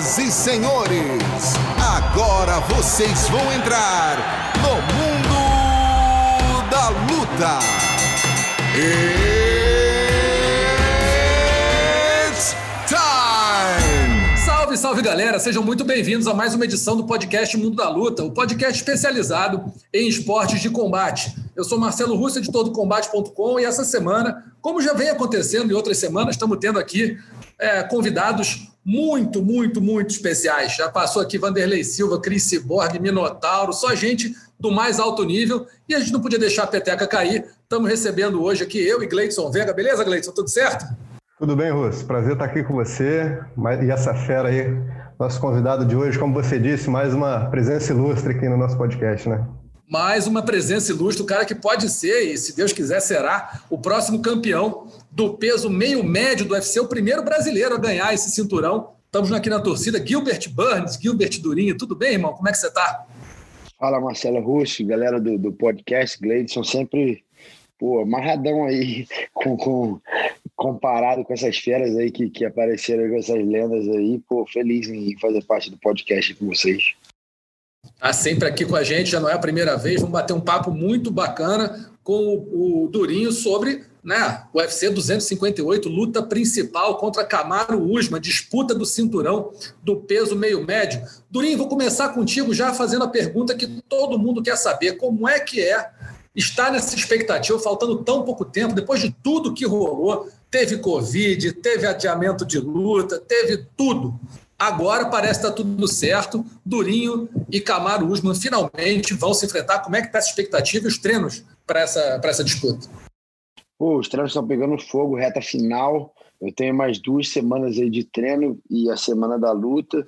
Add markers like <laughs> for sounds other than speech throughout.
Senhoras e senhores, agora vocês vão entrar no mundo da luta. It's time! Salve, salve galera, sejam muito bem-vindos a mais uma edição do podcast Mundo da Luta, o podcast especializado em esportes de combate. Eu sou Marcelo Russa de todocombate.com e essa semana, como já vem acontecendo em outras semanas, estamos tendo aqui é, convidados muito, muito, muito especiais. Já passou aqui Vanderlei Silva, Cris Ciborgue, Minotauro, só gente do mais alto nível e a gente não podia deixar a peteca cair. Estamos recebendo hoje aqui eu e Gleidson Vega. Beleza, Gleidson? Tudo certo? Tudo bem, Russo. Prazer estar aqui com você. E essa fera aí, nosso convidado de hoje, como você disse, mais uma presença ilustre aqui no nosso podcast, né? Mais uma presença ilustre, o cara que pode ser, e se Deus quiser, será o próximo campeão do peso meio médio do UFC, o primeiro brasileiro a ganhar esse cinturão. Estamos aqui na torcida. Gilbert Burns, Gilbert Durinho, tudo bem, irmão? Como é que você está? Fala, Marcelo Russo, galera do, do podcast, Gleidson, sempre pô, amarradão aí, <laughs> com, com, comparado com essas feras aí que, que apareceram com essas lendas aí, pô, feliz em fazer parte do podcast com vocês. Está sempre aqui com a gente, já não é a primeira vez. Vamos bater um papo muito bacana com o, o Durinho sobre né, o UFC 258, luta principal contra Camaro Usman, disputa do cinturão do peso meio médio. Durinho, vou começar contigo já fazendo a pergunta que todo mundo quer saber: como é que é estar nessa expectativa, faltando tão pouco tempo, depois de tudo que rolou? Teve Covid, teve adiamento de luta, teve tudo. Agora parece que está tudo certo. Durinho e Camaro Usman finalmente vão se enfrentar. Como é que está essa expectativa e os treinos para essa, essa disputa? Pô, os treinos estão pegando fogo, reta final. Eu tenho mais duas semanas aí de treino e a semana da luta.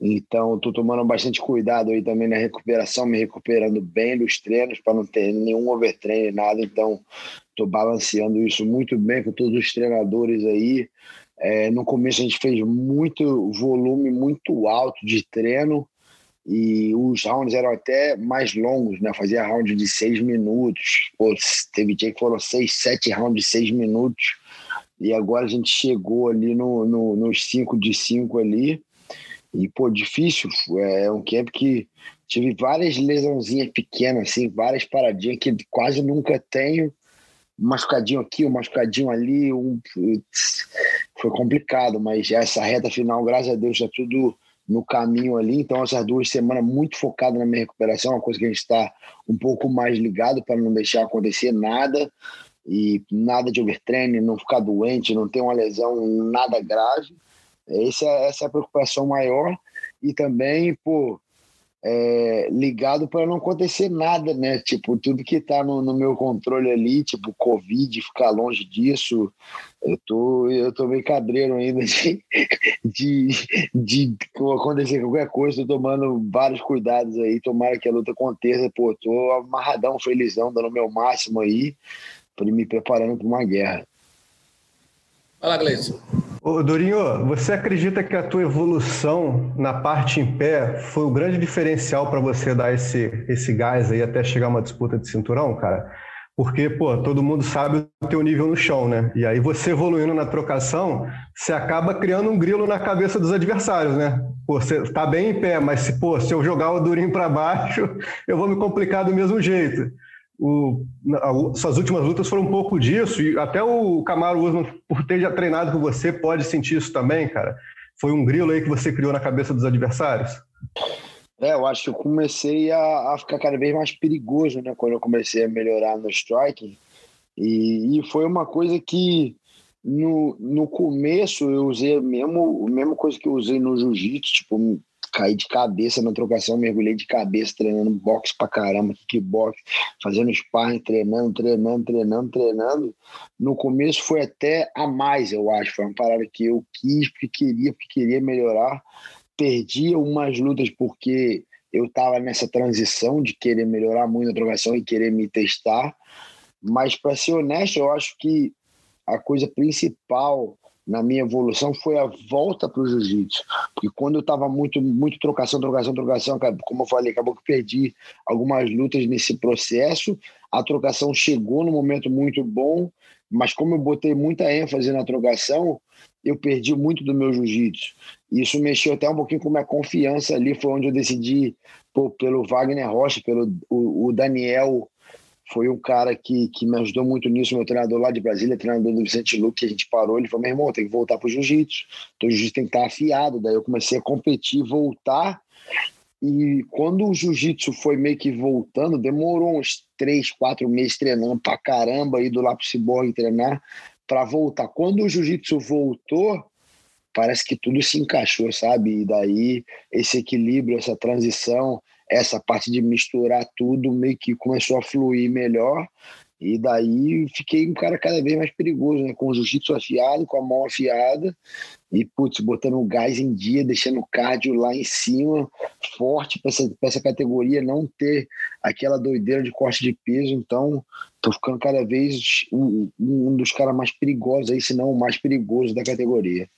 Então, estou tomando bastante cuidado aí também na recuperação, me recuperando bem dos treinos para não ter nenhum overtraining, nada. Então, estou balanceando isso muito bem com todos os treinadores aí. É, no começo a gente fez muito volume muito alto de treino e os rounds eram até mais longos, né? Fazia round de seis minutos. Pô, teve dia que foram seis, sete rounds de seis minutos. E agora a gente chegou ali no, no, nos cinco de cinco ali. E, pô, difícil. É um camp que tive várias lesãozinhas pequenas, assim, várias paradinhas que quase nunca tenho um machucadinho aqui, um machucadinho ali, um... foi complicado, mas essa reta final, graças a Deus, está tudo no caminho ali. Então, essas duas semanas muito focado na minha recuperação, uma coisa que a gente está um pouco mais ligado para não deixar acontecer nada e nada de overtraining, não ficar doente, não ter uma lesão, nada grave. Essa, essa é a preocupação maior. E também, pô, é, ligado para não acontecer nada, né? Tipo, tudo que está no, no, meu controle ali, tipo, Covid, ficar longe disso. Eu tô, eu tô meio cabreiro ainda <laughs> de, de, de acontecer qualquer coisa, tô tomando vários cuidados aí, tomara que a luta aconteça. Pô, tô amarradão, felizão, dando o meu máximo aí, me preparando para uma guerra. Fala, Gleison. Ô, Dorinho, você acredita que a tua evolução na parte em pé foi o grande diferencial para você dar esse, esse gás aí até chegar a uma disputa de cinturão, cara? Porque, pô, todo mundo sabe o teu nível no chão, né? E aí você evoluindo na trocação, você acaba criando um grilo na cabeça dos adversários, né? Pô, você tá bem em pé, mas se, pô, se eu jogar o Durinho para baixo, <laughs> eu vou me complicar do mesmo jeito o, a, suas últimas lutas foram um pouco disso, e até o Camaro Usman, por ter já treinado com você, pode sentir isso também, cara? Foi um grilo aí que você criou na cabeça dos adversários? É, eu acho que eu comecei a, a ficar cada vez mais perigoso, né? Quando eu comecei a melhorar no striking. E, e foi uma coisa que no, no começo eu usei a mesma, a mesma coisa que eu usei no jiu-jitsu, tipo, caí de cabeça na trocação, mergulhei de cabeça, treinando boxe pra caramba, kickbox, fazendo sparring, treinando, treinando, treinando, treinando. No começo foi até a mais, eu acho. Foi uma parada que eu quis, porque queria, porque queria melhorar. Perdi umas lutas porque eu estava nessa transição de querer melhorar muito a trocação e querer me testar. Mas, para ser honesto, eu acho que a coisa principal na minha evolução foi a volta para o jiu-jitsu. Porque quando eu estava muito, muito trocação, trocação, trocação, como eu falei, acabou que perdi algumas lutas nesse processo. A trocação chegou num momento muito bom, mas como eu botei muita ênfase na trocação, eu perdi muito do meu jiu-jitsu. Isso mexeu até um pouquinho com minha confiança ali, foi onde eu decidi pô, pelo Wagner Rocha, pelo o, o Daniel foi um cara que, que me ajudou muito nisso, meu treinador lá de Brasília, treinador do Vicente Luque, que a gente parou, ele falou, meu irmão, tem que voltar pro jiu-jitsu, então o jiu-jitsu tem que estar afiado, daí eu comecei a competir, voltar, e quando o jiu-jitsu foi meio que voltando, demorou uns três, quatro meses treinando pra caramba, indo lá pro Ciborgue treinar, para voltar. Quando o jiu-jitsu voltou, parece que tudo se encaixou, sabe? E daí esse equilíbrio, essa transição, essa parte de misturar tudo meio que começou a fluir melhor. E daí fiquei um cara cada vez mais perigoso, né? Com o jiu-jitsu afiado, com a mão afiada e, putz, botando o gás em dia, deixando o cardio lá em cima, forte para essa, essa categoria, não ter aquela doideira de corte de peso. Então, tô ficando cada vez um, um dos caras mais perigosos aí, se não o mais perigoso da categoria.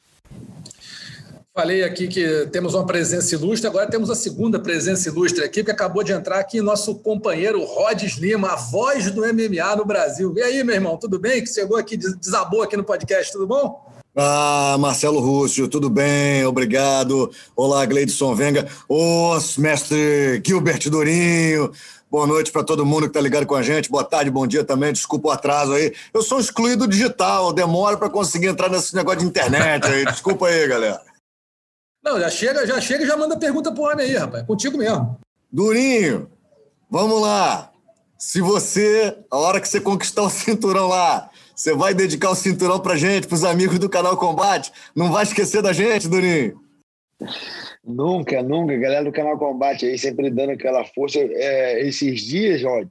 Falei aqui que temos uma presença ilustre, agora temos a segunda presença ilustre aqui, que acabou de entrar aqui, nosso companheiro Rodes Lima, a voz do MMA no Brasil. E aí, meu irmão, tudo bem? Que chegou aqui, desabou aqui no podcast, tudo bom? Ah, Marcelo Rússio, tudo bem? Obrigado. Olá, Gleidson Venga. Ô, mestre Gilbert Durinho. Boa noite para todo mundo que está ligado com a gente. Boa tarde, bom dia também. Desculpa o atraso aí. Eu sou excluído digital, demoro para conseguir entrar nesse negócio de internet aí. Desculpa aí, galera. Não, já chega, já chega e já manda pergunta pro homem aí, rapaz. Contigo mesmo. Durinho, vamos lá. Se você, a hora que você conquistar o cinturão lá, você vai dedicar o cinturão pra gente, pros amigos do canal Combate, não vai esquecer da gente, Durinho? Nunca, nunca. Galera do canal Combate aí sempre dando aquela força. É, esses dias, Rod,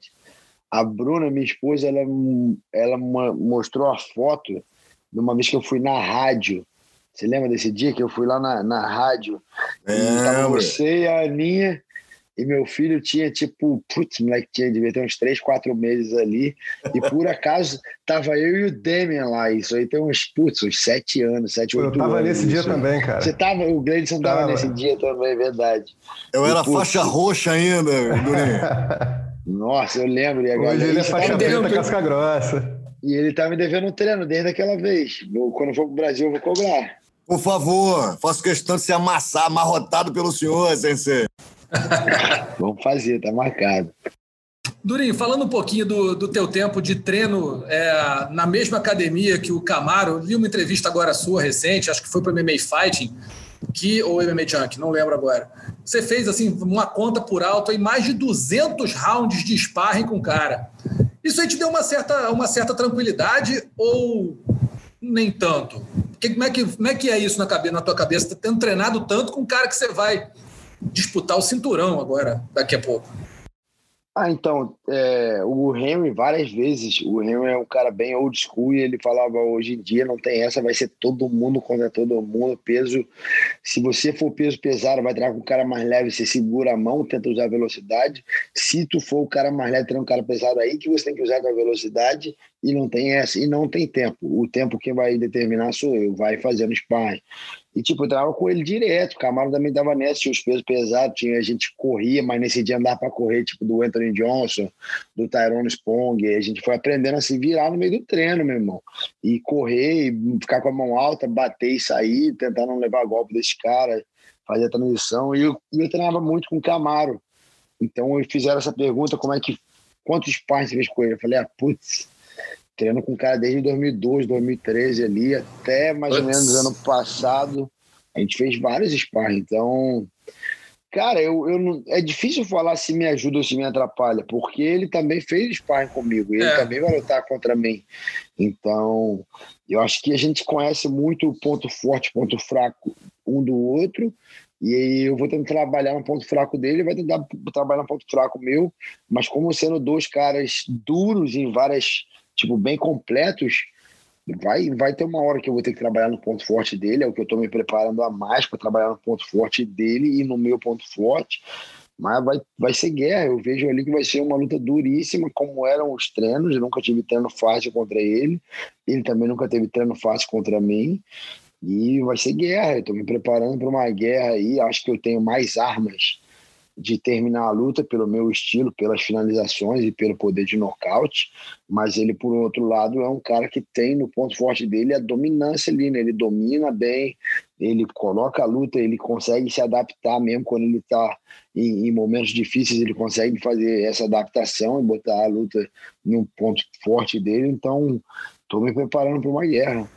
a Bruna, minha esposa, ela, ela mostrou a foto de uma vez que eu fui na rádio você lembra desse dia que eu fui lá na, na rádio? É, e tava você e a Aninha, e meu filho tinha tipo, putz, moleque tinha, devia ter uns 3, 4 meses ali. E por acaso tava eu e o Demian lá. Isso aí tem uns, putz, uns 7 anos, 7, 8 anos. Eu tava anos, nesse dia aí. também, cara. Você tava, o Gleidson tava, tava nesse dia também, é verdade. Eu e, era putz, faixa roxa ainda, Durinho. <laughs> Nossa, eu lembro. E agora Hoje ele é faixa preta, casca grossa. E ele tá me devendo um treino desde aquela vez. Quando for pro Brasil, eu vou cobrar. Por favor, faço questão de se amassar, amarrotado pelo senhor, sensei. <laughs> Vamos fazer, tá marcado. Durinho, falando um pouquinho do, do teu tempo de treino é, na mesma academia que o Camaro, vi uma entrevista agora sua recente, acho que foi para o MMA Fighting, que, ou MMA Junk, não lembro agora. Você fez assim uma conta por alto em mais de 200 rounds de sparring com o cara. Isso aí te deu uma certa, uma certa tranquilidade ou nem tanto? como, é que, como é que é isso na, cabeça, na tua cabeça? Tá tendo treinado tanto com o cara que você vai disputar o cinturão agora, daqui a pouco. Ah, então, é, o Henry, várias vezes, o Henry é um cara bem old school e ele falava: hoje em dia não tem essa, vai ser todo mundo contra todo mundo. Peso, se você for peso pesado, vai treinar com o cara mais leve, você segura a mão, tenta usar velocidade. Se tu for o cara mais leve, treinar um cara pesado aí, que você tem que usar a velocidade e não tem essa, e não tem tempo. O tempo quem vai determinar sou eu, vai fazendo sparring. E, tipo, eu treinava com ele direto. O Camaro também dava nessa, tinha os pesos pesados, tinha, a gente corria, mas nesse dia andava para correr, tipo, do Anthony Johnson, do Tyrone Spong. a gente foi aprendendo a se virar no meio do treino, meu irmão. E correr, e ficar com a mão alta, bater e sair, tentar não levar golpe desse cara, fazer a transição. E eu, eu treinava muito com o Camaro. Então, fizeram essa pergunta, como é que... Quantos pais você fez com ele? Eu falei, ah, putz treino com o cara desde 2012, 2013 ali, até mais Ups. ou menos ano passado. A gente fez vários sparring, então. Cara, eu, eu não, é difícil falar se me ajuda ou se me atrapalha, porque ele também fez sparring comigo, ele é. também vai lutar contra mim. Então, eu acho que a gente conhece muito o ponto forte, ponto fraco um do outro, e aí eu vou tentar trabalhar no ponto fraco dele, vai tentar trabalhar no ponto fraco meu, mas como sendo dois caras duros em várias tipo, bem completos, vai, vai ter uma hora que eu vou ter que trabalhar no ponto forte dele, é o que eu estou me preparando a mais para trabalhar no ponto forte dele e no meu ponto forte. Mas vai, vai ser guerra. Eu vejo ali que vai ser uma luta duríssima, como eram os treinos. Eu nunca tive treino fácil contra ele. Ele também nunca teve treino fácil contra mim. E vai ser guerra. Eu estou me preparando para uma guerra aí. Acho que eu tenho mais armas de terminar a luta pelo meu estilo, pelas finalizações e pelo poder de nocaute, mas ele, por outro lado, é um cara que tem no ponto forte dele a dominância ali, né? Ele domina bem, ele coloca a luta, ele consegue se adaptar mesmo quando ele está em, em, momentos difíceis, ele consegue fazer essa adaptação e botar a luta no ponto forte dele. Então, estou me preparando para uma guerra.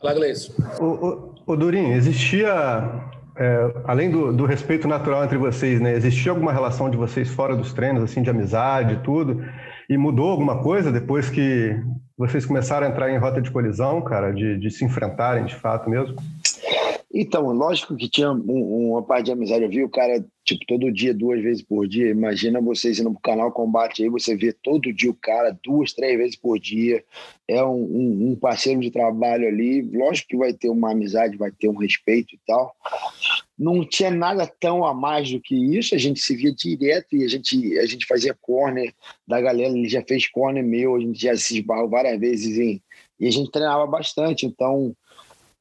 Fala, Gleison. O, o, o Durinho, existia é, além do, do, respeito natural entre vocês, né, existia alguma relação de vocês fora dos treinos, assim, de amizade tudo? E mudou alguma coisa depois que vocês começaram a entrar em rota de colisão, cara, de, de se enfrentarem de fato mesmo? Então, lógico que tinha um, uma parte de amizade. Eu vi o cara, tipo, todo dia, duas vezes por dia. Imagina vocês indo pro canal Combate aí, você vê todo dia o cara, duas, três vezes por dia. É um, um, um parceiro de trabalho ali. Lógico que vai ter uma amizade, vai ter um respeito e tal. Não tinha nada tão a mais do que isso. A gente se via direto e a gente, a gente fazia corner da galera. Ele já fez corner meu, a gente já se esbarrou várias vezes em, e a gente treinava bastante. Então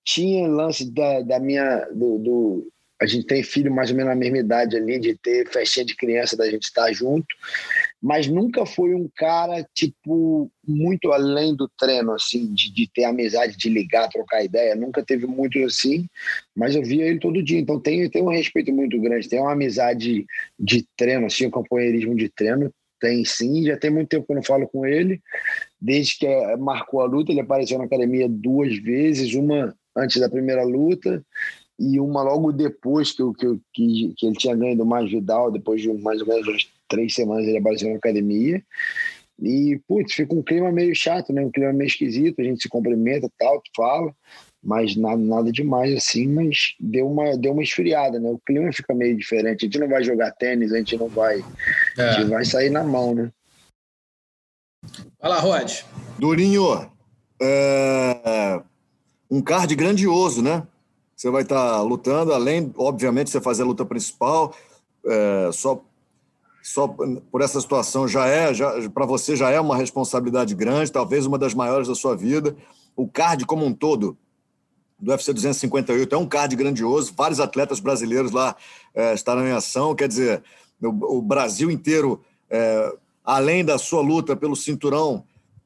tinha lance da, da minha. Do, do, a gente tem filho mais ou menos na mesma idade ali, de ter festinha de criança, da gente estar junto, mas nunca foi um cara, tipo, muito além do treino, assim, de, de ter amizade, de ligar, trocar ideia. Nunca teve muito assim, mas eu via ele todo dia. Então tem, tem um respeito muito grande, tem uma amizade de treino, assim, um companheirismo de treino. Tem sim, já tem muito tempo que eu não falo com ele. Desde que marcou a luta, ele apareceu na academia duas vezes, uma antes da primeira luta e uma logo depois que, que, que, que ele tinha ganho do Mais Vidal, depois de mais ou menos três semanas ele apareceu na academia. E, putz, fica um clima meio chato, né? Um clima meio esquisito, a gente se cumprimenta tal, fala, mas nada, nada demais assim, mas deu uma, deu uma esfriada, né? O clima fica meio diferente. A gente não vai jogar tênis, a gente não vai. É. A gente vai sair na mão, né? Vai lá, Rod. Durinho, é um card grandioso, né? Você vai estar lutando, além, obviamente, você fazer a luta principal, é, só, só por essa situação já é, já, para você já é uma responsabilidade grande, talvez uma das maiores da sua vida. O card como um todo do UFC 258 é um card grandioso, vários atletas brasileiros lá é, estarão em ação, quer dizer, o, o Brasil inteiro, é, além da sua luta pelo cinturão,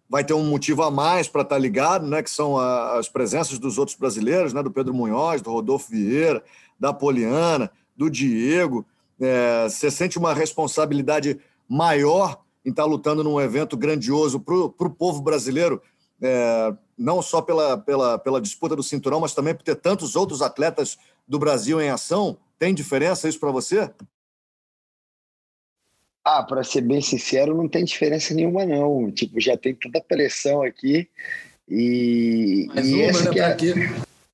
vai ter um motivo a mais para estar tá ligado, né, que são as presenças dos outros brasileiros, né, do Pedro Munhoz, do Rodolfo Vieira, da Poliana, do Diego. É, você sente uma responsabilidade maior em estar tá lutando num evento grandioso para o povo brasileiro, é, não só pela, pela, pela disputa do cinturão, mas também por ter tantos outros atletas do Brasil em ação? Tem diferença isso para você? Ah, para ser bem sincero, não tem diferença nenhuma, não. Tipo, já tem toda a pressão aqui. E, Mais e uma, essa né, que é, aqui.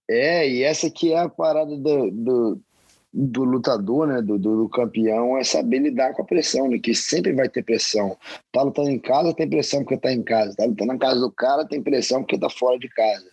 é, e essa que é a parada do, do, do lutador, né? Do, do, do, campeão, é saber lidar com a pressão, né? Que sempre vai ter pressão. Tá lutando em casa, tem pressão porque tá em casa. Tá lutando na casa do cara, tem pressão porque tá fora de casa.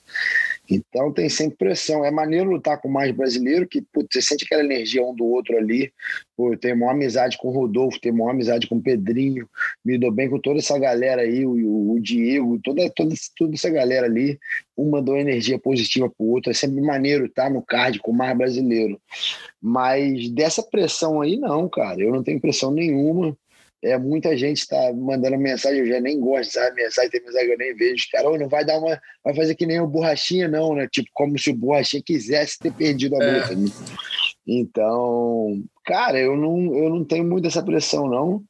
Então tem sempre pressão. É maneiro lutar com mais brasileiro, que putz, você sente aquela energia um do outro ali. Pô, eu tenho uma amizade com o Rodolfo, tenho uma amizade com o Pedrinho, me dou bem com toda essa galera aí, o, o Diego, toda, toda, toda essa galera ali. Um mandou energia positiva pro outro. É sempre maneiro estar no card com mais brasileiro. Mas dessa pressão aí, não, cara. Eu não tenho pressão nenhuma é, muita gente está mandando mensagem, eu já nem gosto, sabe? Mensagem, tem mensagem que eu nem vejo. Cara, oh, não vai dar uma. Vai fazer que nem o Borrachinha, não, né? Tipo, como se o Borrachinha quisesse ter perdido a é. luta. Né? Então, cara, eu não, eu não tenho muito essa pressão, não.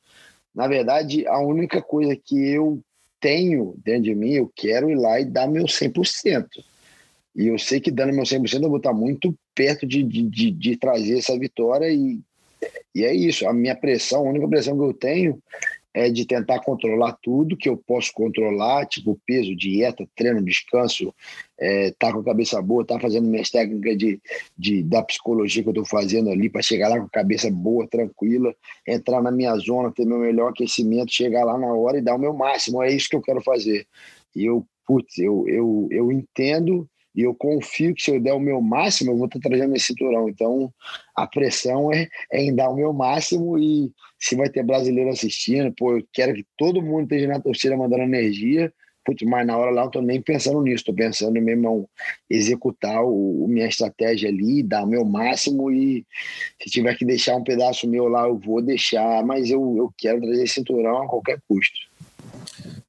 Na verdade, a única coisa que eu tenho dentro de mim, eu quero ir lá e dar meu 100%. E eu sei que dando meu 100% eu vou estar muito perto de, de, de, de trazer essa vitória e e é isso, a minha pressão, a única pressão que eu tenho é de tentar controlar tudo que eu posso controlar, tipo peso, dieta, treino, descanso, é, tá com a cabeça boa, tá fazendo minhas técnicas de, de, da psicologia que eu tô fazendo ali para chegar lá com a cabeça boa, tranquila, entrar na minha zona, ter meu melhor aquecimento, chegar lá na hora e dar o meu máximo. É isso que eu quero fazer. E eu, putz, eu, eu, eu entendo e eu confio que se eu der o meu máximo, eu vou estar trazendo esse cinturão. Então, a pressão é, é em dar o meu máximo e se vai ter brasileiro assistindo, pô, eu quero que todo mundo esteja na torcida mandando energia, putz, mas na hora lá eu tô nem pensando nisso, tô pensando em executar o, minha estratégia ali, dar o meu máximo e se tiver que deixar um pedaço meu lá, eu vou deixar, mas eu, eu quero trazer cinturão a qualquer custo.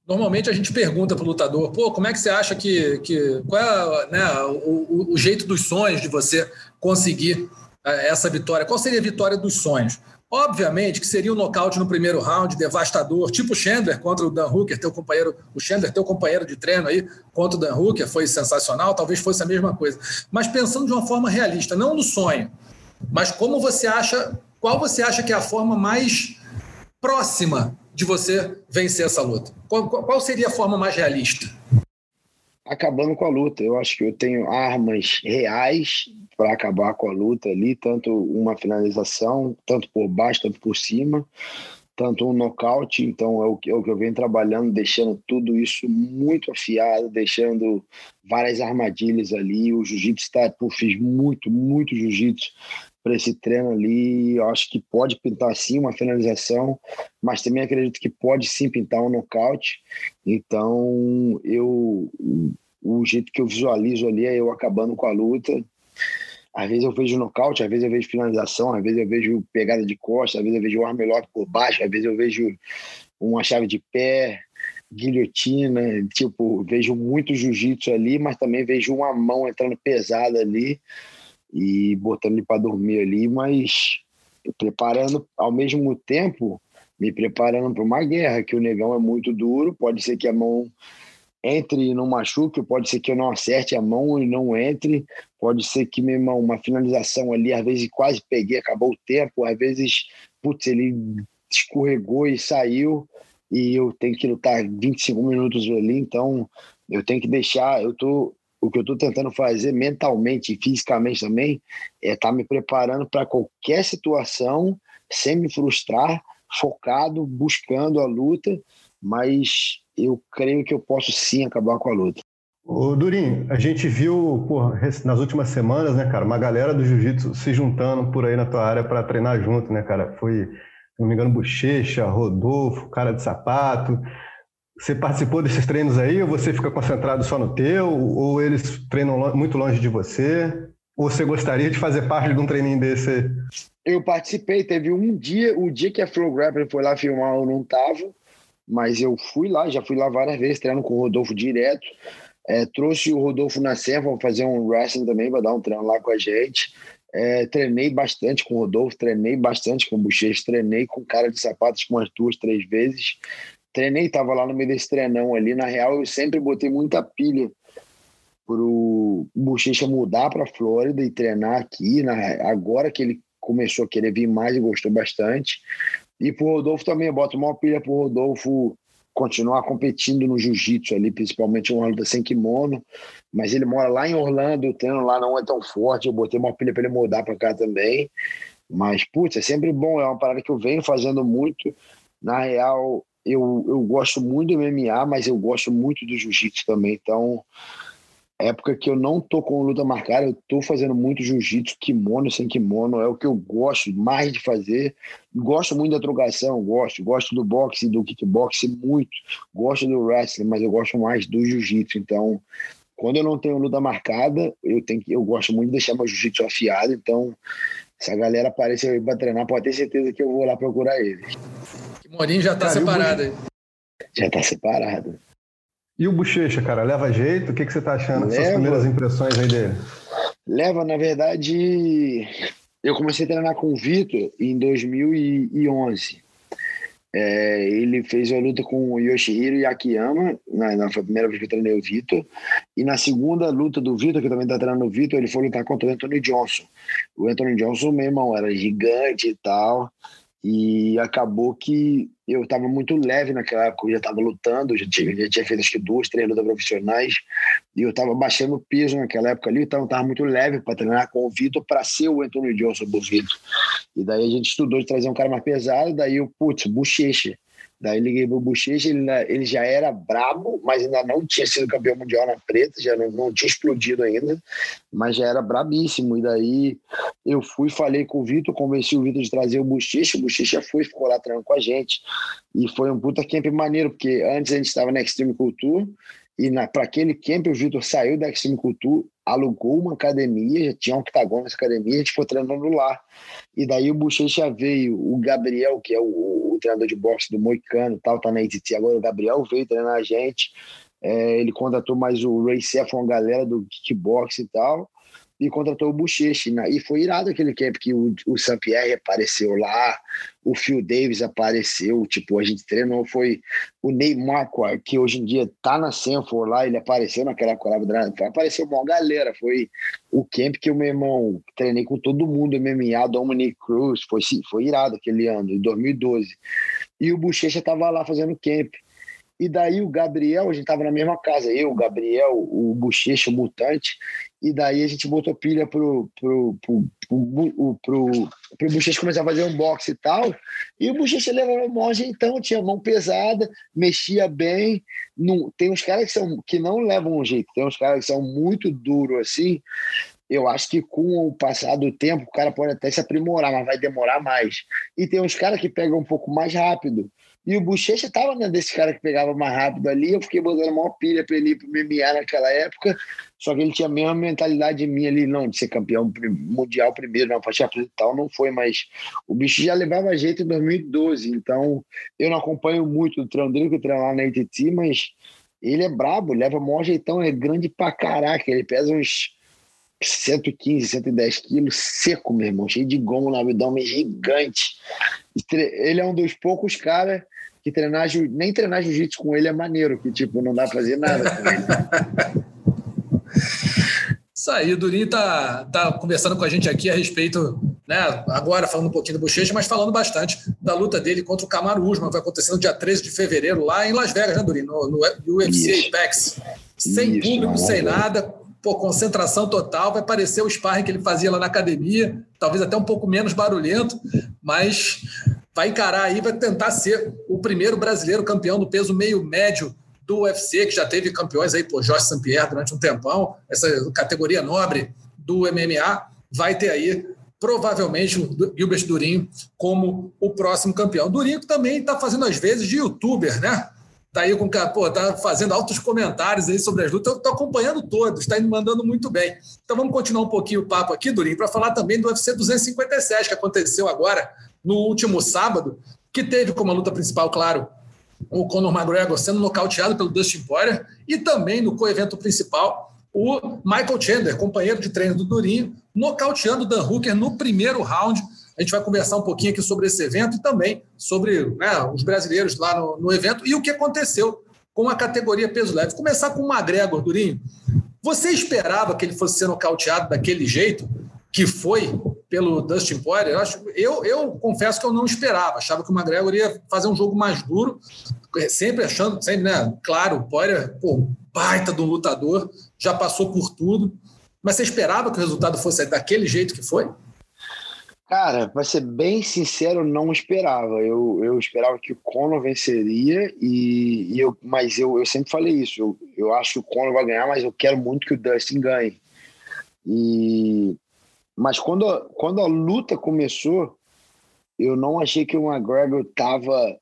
Normalmente a gente pergunta para o lutador, pô, como é que você acha que. que qual é né, o, o jeito dos sonhos de você conseguir é, essa vitória? Qual seria a vitória dos sonhos? Obviamente que seria um nocaute no primeiro round, devastador, tipo Chandler contra o Dan Hooker, teu companheiro, o Chandler, teu companheiro de treino aí, contra o Dan Hooker, foi sensacional, talvez fosse a mesma coisa. Mas pensando de uma forma realista, não no sonho, mas como você acha, qual você acha que é a forma mais próxima de você vencer essa luta? Qual, qual seria a forma mais realista? Acabando com a luta. Eu acho que eu tenho armas reais para acabar com a luta ali, tanto uma finalização, tanto por baixo, tanto por cima, tanto um nocaute. Então é o, que, é eu venho trabalhando, deixando tudo isso muito afiado, deixando várias armadilhas ali. O jiu-jitsu está, eu fiz muito, muito jiu-jitsu para esse treino ali. Eu acho que pode pintar sim uma finalização, mas também acredito que pode sim pintar um nocaute. Então eu o jeito que eu visualizo ali é eu acabando com a luta às vezes eu vejo nocaute, às vezes eu vejo finalização, às vezes eu vejo pegada de costa, às vezes eu vejo armlock por baixo, às vezes eu vejo uma chave de pé, guilhotina, tipo, vejo muito jiu-jitsu ali, mas também vejo uma mão entrando pesada ali e botando ele para dormir ali, mas preparando ao mesmo tempo, me preparando para uma guerra, que o negão é muito duro, pode ser que a mão entre e não machuque, pode ser que eu não acerte a mão e não entre, pode ser que, meu uma finalização ali, às vezes quase peguei, acabou o tempo, às vezes, putz, ele escorregou e saiu, e eu tenho que lutar 25 minutos ali, então eu tenho que deixar, eu tô, o que eu estou tentando fazer mentalmente e fisicamente também é estar tá me preparando para qualquer situação, sem me frustrar, focado, buscando a luta, mas eu creio que eu posso sim acabar com a luta. Ô, Durim, a gente viu porra, nas últimas semanas, né, cara, uma galera do jiu-jitsu se juntando por aí na tua área para treinar junto, né, cara? Foi, se não me engano, Bochecha, Rodolfo, cara de sapato. Você participou desses treinos aí ou você fica concentrado só no teu? Ou eles treinam muito longe de você? Ou você gostaria de fazer parte de um treininho desse? Eu participei, teve um dia, o dia que a Flow Grappler foi lá filmar, eu não tava mas eu fui lá, já fui lá várias vezes, treino com o Rodolfo direto. É, trouxe o Rodolfo na Serra para fazer um wrestling também, para dar um treino lá com a gente. É, treinei bastante com o Rodolfo, treinei bastante com o Bochecha, treinei com cara de sapatos umas duas, três vezes. Treinei, estava lá no meio desse treinão ali. Na real, eu sempre botei muita pilha pro Bochecha mudar para Flórida e treinar aqui. Na, agora que ele começou a querer vir mais e gostou bastante. E pro Rodolfo também, eu boto uma pilha pro Rodolfo continuar competindo no jiu-jitsu ali, principalmente uma luta sem kimono. Mas ele mora lá em Orlando, o treino lá não é tão forte. Eu botei uma pilha para ele mudar para cá também. Mas, putz, é sempre bom, é uma parada que eu venho fazendo muito. Na real, eu, eu gosto muito do MMA, mas eu gosto muito do jiu-jitsu também. Então, época que eu não tô com luta marcada, eu tô fazendo muito jiu-jitsu, kimono sem kimono, é o que eu gosto mais de fazer. Gosto muito da trocação, gosto, gosto do boxe, do kickboxing muito, gosto do wrestling, mas eu gosto mais do jiu-jitsu. Então, quando eu não tenho luta marcada, eu tenho que, eu gosto muito de deixar meu jiu-jitsu afiado, então se a galera aparecer aí para treinar, pode ter certeza que eu vou lá procurar eles. Morinho já tá Cara, separado aí. Já tá separado. E o Bochecha, cara, leva jeito? O que, que você está achando? Leva. Suas primeiras impressões aí dele? Leva, na verdade, eu comecei a treinar com o Vitor em 2011. É, ele fez a luta com o Yoshihiro Yakiyama, na, na primeira vez que eu treinei o Vitor. E na segunda luta do Vitor, que também está treinando o Vitor, ele foi lutar contra o Anthony Johnson. O Anthony Johnson, meu irmão, era gigante e tal. E acabou que eu estava muito leve naquela época, eu já estava lutando, já tinha, já tinha feito acho que duas, três lutas profissionais, e eu estava baixando o peso naquela época ali, então eu estava muito leve para treinar com o Vitor para ser o Anthony Johnson do Vitor. E daí a gente estudou de trazer um cara mais pesado, daí eu, putz, bochecha. Daí liguei pro Bochecha, ele, ele já era brabo, mas ainda não tinha sido campeão mundial na preta, já não, não tinha explodido ainda, mas já era brabíssimo. E daí eu fui, falei com o Vitor, convenci o Vitor de trazer o Bochecha, o Bochecha foi, ficou lá treinando com a gente. E foi um puta camp maneiro, porque antes a gente estava na Extreme Culture, e para aquele camp, o Vitor saiu da Extreme Culture, alugou uma academia, já tinha um octagon nessa academia, a gente foi treinando lá. E daí o Bochecha veio, o Gabriel, que é o, o treinador de boxe do Moicano, tal, tá na ITT agora, o Gabriel veio treinar a gente. É, ele contratou mais o Ray uma galera do kickbox e tal e contratou o Bochecha. Né? E foi irado aquele camp que o, o Saint-Pierre apareceu lá, o Phil Davis apareceu, tipo, a gente treinou, foi o Neymar, que hoje em dia tá na Sanford lá, ele apareceu naquela colaboração, apareceu uma galera, foi o camp que o meu irmão, treinei com todo mundo, MMA, Dominic Cruz, foi, foi irado aquele ano, em 2012. E o Bochecha tava lá fazendo camp. E daí o Gabriel, a gente tava na mesma casa, eu, o Gabriel, o Bochecha, o Mutante, e daí a gente botou pilha pro, pro, pro, pro, pro, pro começar a fazer um boxe e tal. E o Bochecha levava mão então tinha mão pesada, mexia bem. Não, tem uns caras que, são, que não levam um jeito, tem uns caras que são muito duros assim. Eu acho que com o passar do tempo o cara pode até se aprimorar, mas vai demorar mais. E tem uns caras que pegam um pouco mais rápido. E o Bochecha tava né, desse cara que pegava mais rápido ali. Eu fiquei botando a maior pilha para ele ir pro MMA naquela época. Só que ele tinha a mesma mentalidade minha ali, não, de ser campeão mundial primeiro na faixa preta e tal, não foi, mas o bicho já levava jeito em 2012. Então eu não acompanho muito o treino dele, que eu treino lá na ITT, mas ele é brabo, leva maior jeitão, é grande pra caraca. Ele pesa uns 115, 110 quilos, seco, meu irmão, cheio de gomo no abdômen, gigante. Ele é um dos poucos caras que treinar, nem treinar jiu-jitsu com ele é maneiro, que tipo, não dá pra fazer nada com ele. <laughs> Isso aí, o Durinho tá, tá conversando com a gente aqui a respeito, né, agora falando um pouquinho do Bochecha, mas falando bastante da luta dele contra o Camaro Usman, vai acontecer no dia 13 de fevereiro, lá em Las Vegas, né, Durinho? No, no UFC Isso. Apex. Sem Isso, público, sem nada, pô, concentração total, vai parecer o sparring que ele fazia lá na academia, talvez até um pouco menos barulhento, mas vai encarar aí, vai tentar ser o primeiro brasileiro campeão do peso meio médio do UFC, que já teve campeões aí, por Jorge St-Pierre durante um tempão, essa categoria nobre do MMA, vai ter aí provavelmente o Gilbert Durinho como o próximo campeão. Durinho também está fazendo às vezes de youtuber, né? Tá aí com pô, tá fazendo altos comentários aí sobre as lutas. Eu acompanhando todos, está indo mandando muito bem. Então vamos continuar um pouquinho o papo aqui, Durinho, para falar também do UFC 257 que aconteceu agora no último sábado, que teve como luta principal, claro, o Conor McGregor sendo nocauteado pelo Dustin Poirier e também no coevento principal o Michael Chandler, companheiro de treino do Durinho, nocauteando o Dan Hooker no primeiro round. A gente vai conversar um pouquinho aqui sobre esse evento e também sobre né, os brasileiros lá no, no, evento e o que aconteceu com a categoria peso leve. Começar com o McGregor, Durinho. Você esperava que ele fosse ser nocauteado daquele jeito? Que foi pelo Dustin Poirier, eu, eu, eu, confesso que eu não esperava. Achava que o McGregor ia fazer um jogo mais duro, sempre achando, sempre, né? Claro, o Poirier, pô, baita do lutador, já passou por tudo. Mas você esperava que o resultado fosse daquele jeito que foi? Cara, para ser bem sincero, não esperava. Eu, eu esperava que o Conor venceria, e, e eu, mas eu, eu sempre falei isso. Eu, eu acho que o Conor vai ganhar, mas eu quero muito que o Dustin ganhe. E mas quando, quando a luta começou, eu não achei que o McGregor tava.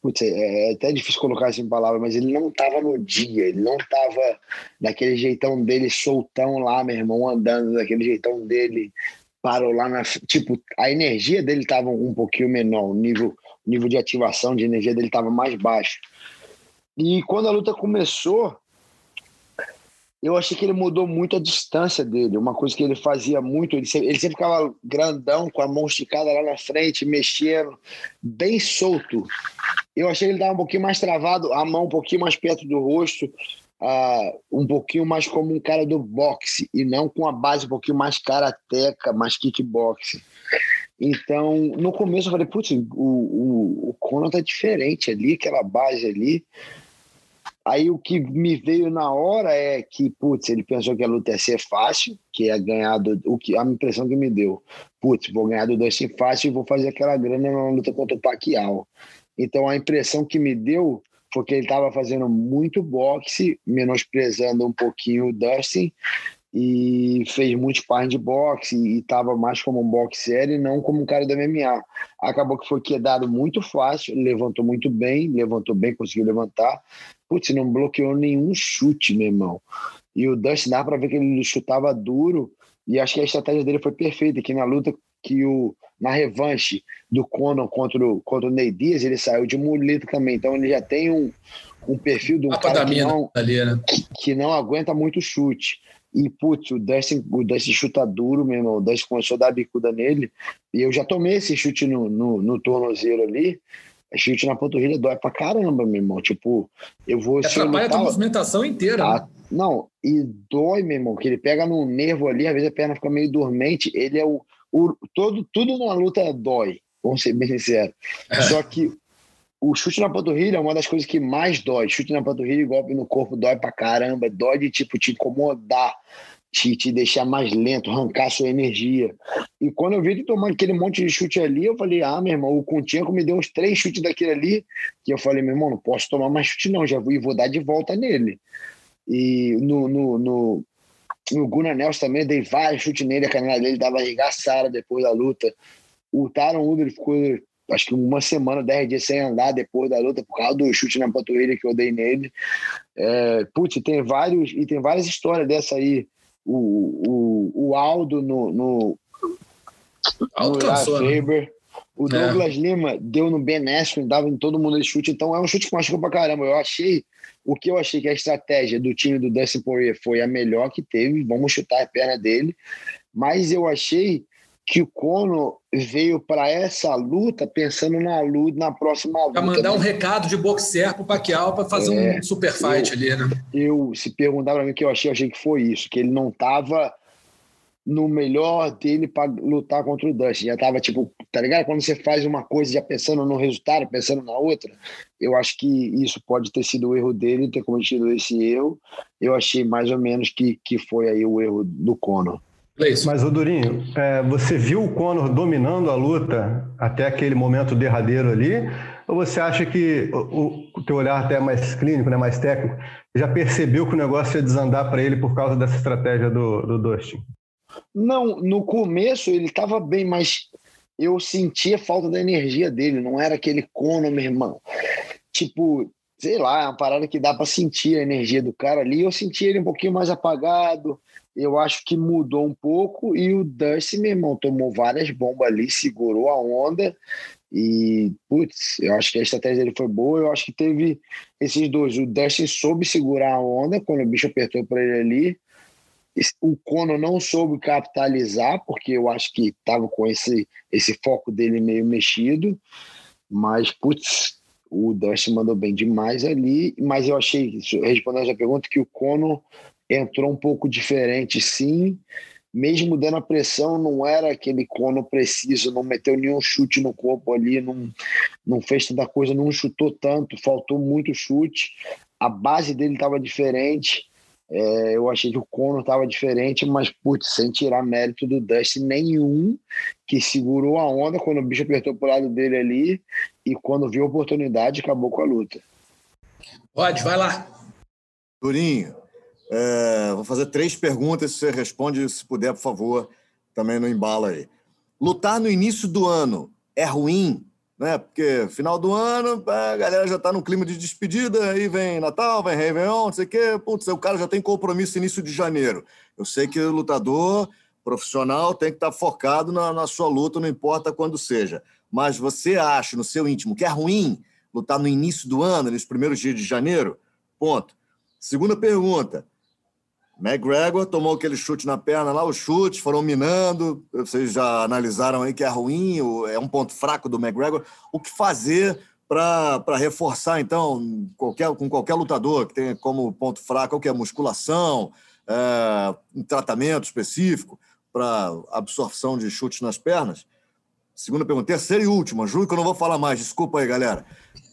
Putz, é, é até difícil colocar assim em palavras, mas ele não tava no dia, ele não tava daquele jeitão dele soltão lá, meu irmão, andando daquele jeitão dele, parou lá na. Tipo, a energia dele tava um pouquinho menor, o nível, nível de ativação de energia dele tava mais baixo. E quando a luta começou, eu achei que ele mudou muito a distância dele. Uma coisa que ele fazia muito, ele sempre, ele sempre ficava grandão, com a mão esticada lá na frente, mexendo, bem solto. Eu achei que ele dava um pouquinho mais travado, a mão um pouquinho mais perto do rosto, uh, um pouquinho mais como um cara do boxe, e não com a base um pouquinho mais karateca, mais kickboxing. Então, no começo eu falei, putz, o, o, o Conor tá diferente ali, aquela base ali. Aí o que me veio na hora é que, putz, ele pensou que a luta ia ser fácil, que ia ganhar do, o que a impressão que me deu. Putz, vou ganhar do Dustin fácil e vou fazer aquela grana na luta contra o Pacquiao. Então a impressão que me deu foi que ele estava fazendo muito boxe, menosprezando um pouquinho o Dustin e fez muito sparring de boxe e estava mais como um boxer e não como um cara da MMA. Acabou que foi quedado muito fácil, levantou muito bem, levantou bem, conseguiu levantar. Putz, não bloqueou nenhum chute, meu irmão. E o Dustin dá para ver que ele chutava duro e acho que a estratégia dele foi perfeita, que na luta que o na revanche do Conor contra o, contra o Ney Diaz, ele saiu de muleta também. Então ele já tem um, um perfil de um cara que não, ali, né? que, que, não aguenta muito chute. E, putz, o Dustin, o Dustin chuta duro, meu irmão. O Dustin começou a dar bicuda nele. E eu já tomei esse chute no, no, no tornozelo ali. Chute na panturrilha dói pra caramba, meu irmão. Tipo, eu vou. Atrapalha a tua movimentação inteira. Ah, né? Não, e dói, meu irmão, que ele pega no nervo ali, às vezes a perna fica meio dormente. Ele é o. o todo, tudo na luta dói, vamos ser bem sinceros. É. Só que o chute na panturrilha é uma das coisas que mais dói. Chute na panturrilha e golpe no corpo dói pra caramba. Dói de tipo te incomodar, te, te deixar mais lento, arrancar sua energia. E quando eu vi ele tomando aquele monte de chute ali, eu falei: ah, meu irmão, o Continco me deu uns três chutes daquele ali. Que eu falei: meu irmão, não posso tomar mais chute, não. Já vou e vou dar de volta nele. E no, no, no, Gunnar Nelson também, dei vários chutes nele. A canela dele dava arregaçada depois da luta. O Taron Uber ficou acho que uma semana, dez dias sem andar depois da luta, por causa do chute na panturrilha que eu dei nele. É, putz, tem vários, e tem várias histórias dessa aí. O, o, o Aldo no, no, Aldo no né? Faber. O é. Douglas é. Lima deu no Ben Askren, dava em todo mundo esse chute. Então é um chute que machucou pra caramba. Eu achei, o que eu achei que a estratégia do time do Dustin Poirier foi a melhor que teve. Vamos chutar a perna dele. Mas eu achei que o Cono veio para essa luta pensando na luta, na próxima luta. Para mandar um recado de boxer para o Pacquiao para fazer é, um super fight eu, ali, né? Eu, se perguntar para mim o que eu achei, eu achei que foi isso, que ele não estava no melhor dele para lutar contra o Dustin. Já estava tipo, tá ligado? Quando você faz uma coisa já pensando no resultado, pensando na outra, eu acho que isso pode ter sido o erro dele, ter cometido esse erro. Eu achei mais ou menos que, que foi aí o erro do Conor. É Mas, o Durinho, é, você viu o Conor dominando a luta até aquele momento derradeiro ali? Ou você acha que o, o teu olhar até mais clínico, né, mais técnico, já percebeu que o negócio ia desandar para ele por causa dessa estratégia do, do Dustin? Não, no começo ele estava bem, mas eu sentia falta da energia dele, não era aquele Conor, meu irmão. Tipo, sei lá, é uma parada que dá para sentir a energia do cara ali. Eu sentia ele um pouquinho mais apagado, eu acho que mudou um pouco e o Dusty, meu irmão, tomou várias bombas ali, segurou a onda e, putz, eu acho que a estratégia dele foi boa. Eu acho que teve esses dois. O Dustin soube segurar a onda quando o bicho apertou para ele ali. O Cono não soube capitalizar, porque eu acho que estava com esse, esse foco dele meio mexido. Mas, putz, o Dustin mandou bem demais ali. Mas eu achei, respondendo a pergunta, que o Cono entrou um pouco diferente, sim. Mesmo dando a pressão, não era aquele cono preciso, não meteu nenhum chute no corpo ali, não, não fez tanta coisa, não chutou tanto, faltou muito chute. A base dele estava diferente. É, eu achei que o Cono estava diferente, mas putz, sem tirar mérito do Dustin nenhum, que segurou a onda quando o bicho apertou pro lado dele ali e quando viu a oportunidade acabou com a luta. Pode, vai lá. Durinho, é, vou fazer três perguntas, você responde, se puder, por favor, também no embala aí. Lutar no início do ano é ruim, né? Porque final do ano, a galera já está no clima de despedida, aí vem Natal, vem Réveillon, não sei o quê. Putz, o cara já tem compromisso início de janeiro. Eu sei que o lutador profissional tem que estar tá focado na, na sua luta, não importa quando seja. Mas você acha no seu íntimo que é ruim lutar no início do ano, nos primeiros dias de janeiro? Ponto. Segunda pergunta. McGregor tomou aquele chute na perna lá, os chutes foram minando. Vocês já analisaram aí que é ruim, é um ponto fraco do McGregor. O que fazer para reforçar, então, qualquer, com qualquer lutador que tenha como ponto fraco o que é musculação, é, um tratamento específico para absorção de chutes nas pernas? Segunda pergunta. Terceira e última, juro que eu não vou falar mais, desculpa aí, galera.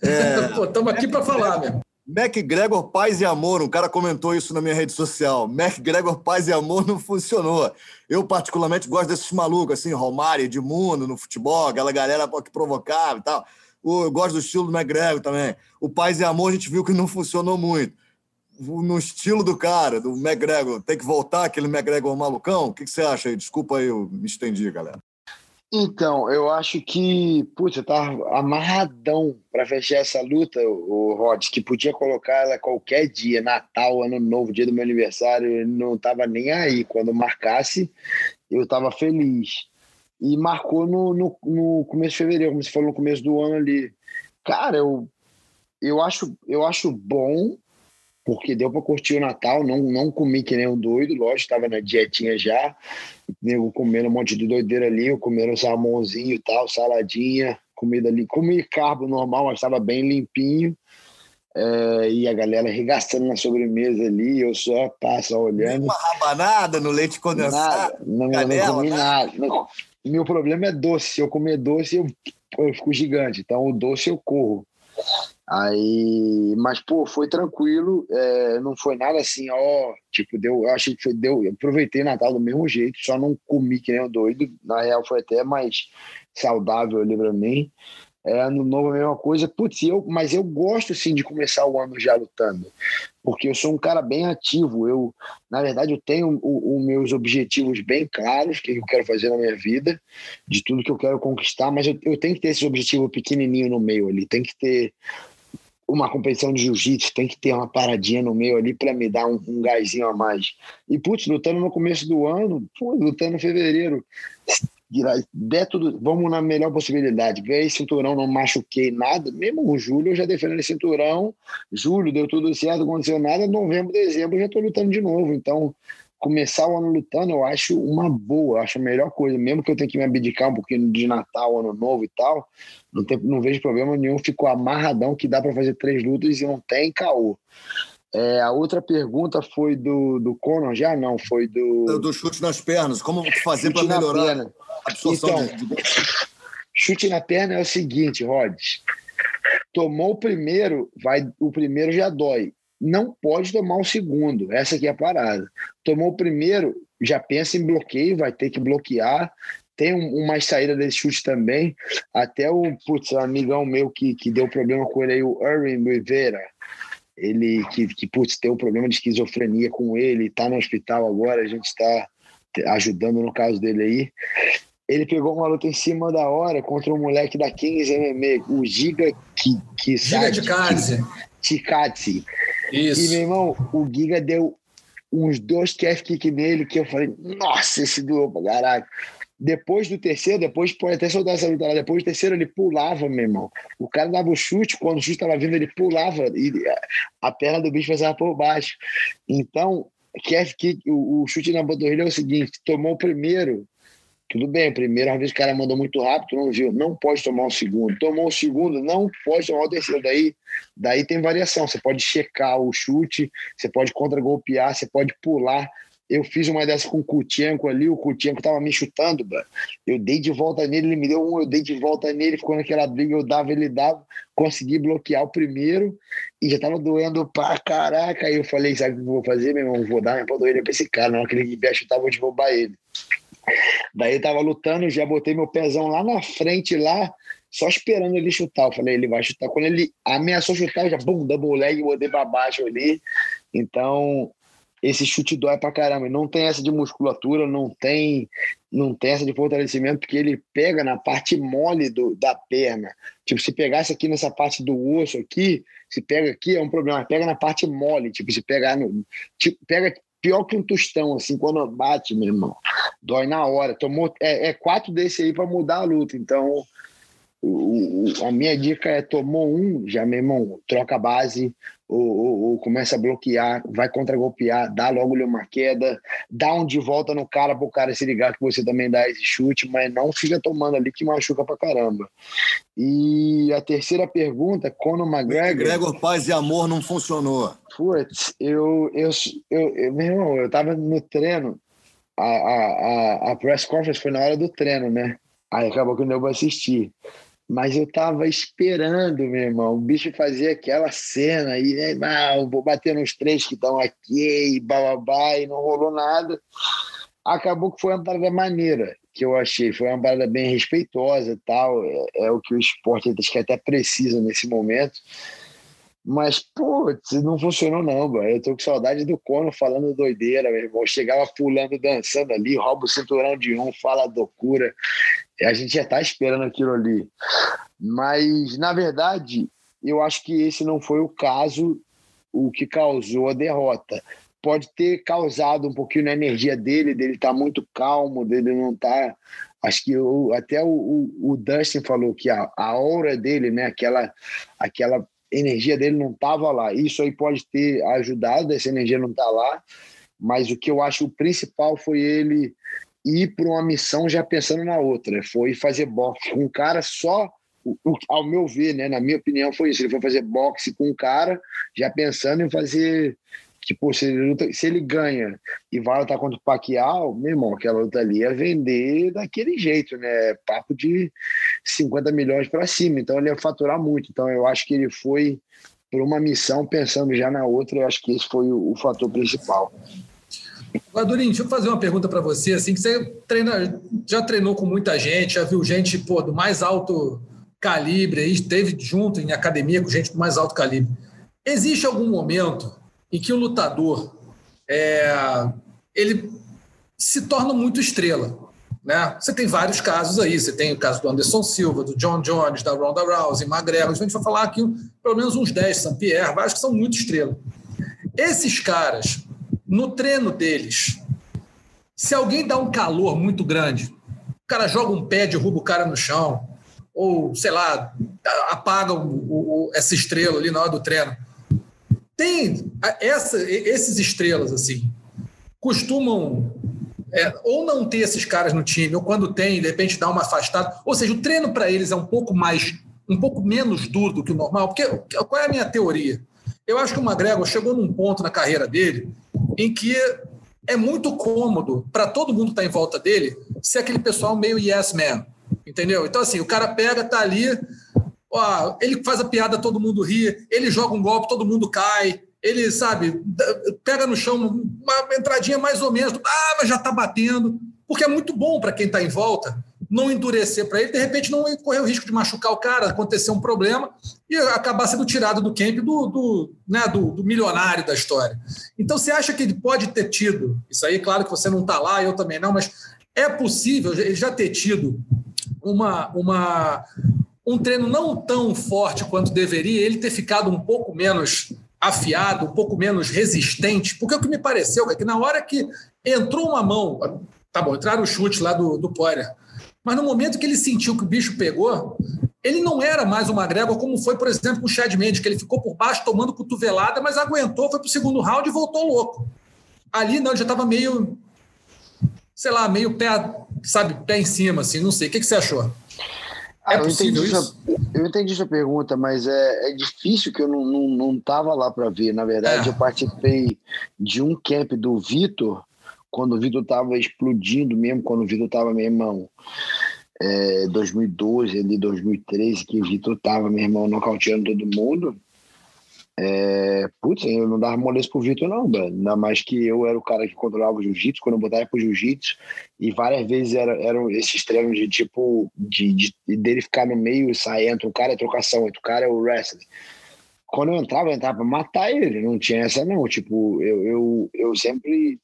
Estamos é... <laughs> aqui para falar, mesmo. MacGregor Paz e Amor, um cara comentou isso na minha rede social. MacGregor Paz e Amor não funcionou. Eu, particularmente, gosto desses malucos, assim, Romário, Edmundo no futebol, aquela galera que provocava e tal. eu gosto do estilo do McGregor também. O Paz e Amor a gente viu que não funcionou muito. No estilo do cara, do McGregor, tem que voltar aquele McGregor malucão? O que, você acha aí? Desculpa aí, eu me estendi, galera. Então, eu acho que, putz, eu tava amarradão para fechar essa luta, o Rods, que podia colocar ela qualquer dia, Natal, Ano Novo, dia do meu aniversário, não tava nem aí. Quando marcasse, eu tava feliz. E marcou no, no, no começo de fevereiro, como você falou, no começo do ano ali. Cara, eu, eu, acho, eu acho bom, porque deu para curtir o Natal, não, não comi que nem um doido, lógico, estava na dietinha já, eu comendo um monte de doideira ali, eu comendo salmãozinho e tal, saladinha, comida ali, comi carbo normal, mas estava bem limpinho, é, e a galera arregaçando na sobremesa ali, eu só passo olhando. Uma rabanada no leite condensado? Nada, não, canela, não comi nada. Não, meu problema é doce, se eu comer doce eu, eu fico gigante, então o doce eu corro. Aí, mas pô, foi tranquilo, é, não foi nada assim, ó, tipo, deu, eu achei que foi, deu, eu aproveitei Natal do mesmo jeito, só não comi que nem um doido, na real foi até mais saudável ali pra mim. É, ano novo a mesma coisa, putz, eu, mas eu gosto sim de começar o ano já lutando, porque eu sou um cara bem ativo, eu, na verdade, eu tenho os meus objetivos bem claros, que eu quero fazer na minha vida, de tudo que eu quero conquistar, mas eu, eu tenho que ter esse objetivo pequenininho no meio ali, tem que ter uma competição de jiu-jitsu, tem que ter uma paradinha no meio ali para me dar um, um gásinho a mais. E, putz, lutando no começo do ano, pô, lutando em fevereiro, der tudo, vamos na melhor possibilidade. Ganhei cinturão, não machuquei nada. Mesmo o Júlio, eu já defendo cinturão. Julho deu tudo certo, aconteceu nada. Novembro, dezembro, já estou lutando de novo. Então, começar o ano lutando, eu acho uma boa, acho a melhor coisa. Mesmo que eu tenha que me abdicar um pouquinho de Natal, Ano Novo e tal, não, tem, não vejo problema nenhum. Ficou amarradão que dá para fazer três lutas e não tem caô. É, a outra pergunta foi do, do Conor, já não, foi do. Do chute nas pernas, como fazer para melhorar a absorção então, de... Chute na perna é o seguinte, Rods. Tomou o primeiro, vai, o primeiro já dói não pode tomar o segundo. Essa aqui é a parada. Tomou o primeiro, já pensa em bloqueio, vai ter que bloquear. Tem um, uma saída desse chute também. Até o putz, um amigão meu que, que deu problema com ele aí, o Erwin Rivera. Ele que, que putz, tem um problema de esquizofrenia com ele, tá no hospital agora, a gente está ajudando no caso dele aí. Ele pegou uma luta em cima da hora contra um moleque da 15 MMA, o Giga que, que Giga de Kazi. Tikatsi. Isso. E, meu irmão, o Giga deu uns dois calf kick nele que eu falei, nossa, esse doeu pra caraca. Depois do terceiro, depois pode até soltar essa luta lá, depois do terceiro ele pulava, meu irmão. O cara dava o chute, quando o chute estava vindo, ele pulava e a perna do bicho passava por baixo. Então, calf kick, o, o chute na panturrilha é o seguinte: tomou o primeiro, tudo bem, primeira vez o cara mandou muito rápido, não viu, não pode tomar o segundo. Tomou o segundo, não pode tomar o terceiro. Daí, daí tem variação. Você pode checar o chute, você pode contra-golpear, você pode pular. Eu fiz uma dessa com o Kutienko ali, o Kutienko tava me chutando, bro. eu dei de volta nele, ele me deu um, eu dei de volta nele, ficou naquela briga, eu dava, ele dava, consegui bloquear o primeiro e já tava doendo pra caraca. Aí eu falei, sabe o que eu vou fazer, meu irmão? Vou dar minha panturrilha pra esse cara, não, que ele vier chutar, vou derrubar ele. Daí eu tava lutando, já botei meu pezão lá na frente, lá, só esperando ele chutar. Eu falei, ele vai chutar. Quando ele ameaçou chutar, eu já, bum, double leg, botei pra baixo ali. Então, esse chute dói pra caramba. Não tem essa de musculatura, não tem, não tem essa de fortalecimento, porque ele pega na parte mole do, da perna. Tipo, se pegasse aqui nessa parte do osso aqui, se pega aqui, é um problema. Pega na parte mole, tipo, se pegar no. Tipo, pega pior que um tostão, assim, quando bate, meu irmão. Dói na hora. Tomou, é, é quatro desse aí para mudar a luta. Então, o, o, a minha dica é: tomou um, já, meu irmão, troca a base, ou, ou, ou começa a bloquear, vai contra-golpear, dá logo uma queda, dá um de volta no cara para o cara se ligar que você também dá esse chute, mas não fica tomando ali que machuca pra caramba. E a terceira pergunta, Conor McGregor. Gregor Paz e Amor não funcionou. Putz, eu, eu, eu, eu, meu irmão, eu tava no treino, a, a, a press conference foi na hora do treino, né? Aí acabou que eu não vou assistir. Mas eu tava esperando, meu irmão. O bicho fazia aquela cena aí, né? Ah, vou bater nos três que estão aqui, e bababá, e não rolou nada. Acabou que foi uma parada maneira. que eu achei. Foi uma parada bem respeitosa e tal. É, é o que o esporte acho que até precisa nesse momento. Mas, pô, não funcionou não, mano. Eu tô com saudade do Cono falando doideira, meu irmão. Chegava pulando, dançando ali, rouba o cinturão de um, fala loucura. A gente já tá esperando aquilo ali. Mas, na verdade, eu acho que esse não foi o caso, o que causou a derrota. Pode ter causado um pouquinho na energia dele, dele tá muito calmo, dele não tá acho que o, até o, o, o, Dustin falou que a, a aura dele, né, aquela, aquela energia dele não estava lá. Isso aí pode ter ajudado, essa energia não está lá, mas o que eu acho o principal foi ele ir para uma missão já pensando na outra. Foi fazer boxe com um cara só, ao meu ver, né, na minha opinião, foi isso. Ele foi fazer boxe com um cara já pensando em fazer que, se ele, luta, se ele ganha e vai lutar contra o Pacquiao, meu irmão, aquela luta ali ia vender daquele jeito, né? Papo de 50 milhões para cima. Então ele ia faturar muito. Então eu acho que ele foi por uma missão pensando já na outra. Eu acho que esse foi o, o fator principal. Adorinho, deixa eu fazer uma pergunta para você. Assim, que você treina, já treinou com muita gente, já viu gente pô, do mais alto calibre, aí, esteve junto em academia com gente do mais alto calibre. Existe algum momento em que o lutador é, ele se torna muito estrela. Né? Você tem vários casos aí. Você tem o caso do Anderson Silva, do John Jones, da Ronda Rousey, McGregor. A gente vai falar aqui pelo menos uns 10, St. Pierre, vários que são muito estrela. Esses caras, no treino deles, se alguém dá um calor muito grande, o cara joga um pé, derruba o cara no chão, ou, sei lá, apaga o, o, essa estrela ali na hora do treino tem essa, esses estrelas assim costumam é, ou não ter esses caras no time, ou quando tem, de repente dá uma afastada. Ou seja, o treino para eles é um pouco mais, um pouco menos duro do que o normal. Porque qual é a minha teoria? Eu acho que o McGregor chegou num ponto na carreira dele em que é muito cômodo para todo mundo que está em volta dele ser aquele pessoal meio yes man, entendeu? Então, assim, o cara pega, tá ali, ó, ele faz a piada, todo mundo ri, ele joga um golpe, todo mundo cai, ele, sabe, pega no chão uma entradinha mais ou menos, ah, mas já está batendo, porque é muito bom para quem está em volta não endurecer para ele, de repente não correr o risco de machucar o cara, acontecer um problema e acabar sendo tirado do camp do, do, né, do, do milionário da história. Então, você acha que ele pode ter tido, isso aí, claro que você não está lá, eu também não, mas é possível ele já ter tido uma, uma, um treino não tão forte quanto deveria, ele ter ficado um pouco menos afiado, um pouco menos resistente, porque o que me pareceu é que na hora que entrou uma mão, tá bom, entraram os chutes lá do, do Poirier, mas no momento que ele sentiu que o bicho pegou, ele não era mais o McGregor como foi, por exemplo, com o Chad Mendes, que ele ficou por baixo tomando cotovelada, mas aguentou, foi para o segundo round e voltou louco. Ali não, ele já estava meio, sei lá, meio pé, sabe, pé em cima, assim, não sei. O que, que você achou? É eu entendi isso? Sua, eu entendi sua pergunta, mas é, é difícil que eu não, não, não tava lá para ver. Na verdade, é. eu participei de um camp do Vitor, quando o Vitor tava explodindo mesmo, quando o Vitor tava, meu irmão, é, 2012, ali, 2013, que o Vitor tava, meu irmão, nocauteando todo mundo. É, putz, eu não dava moleza pro Vitor, não, mano. Ainda mais que eu era o cara que controlava o jiu-jitsu, quando eu botava pro jiu-jitsu, e várias vezes era, eram esses treinos de tipo, de, de, dele ficar no meio e sair, entre o cara é trocação, entre o cara é o wrestling. Quando eu entrava, eu entrava pra matar ele, não tinha essa, não. Tipo, eu, eu, eu sempre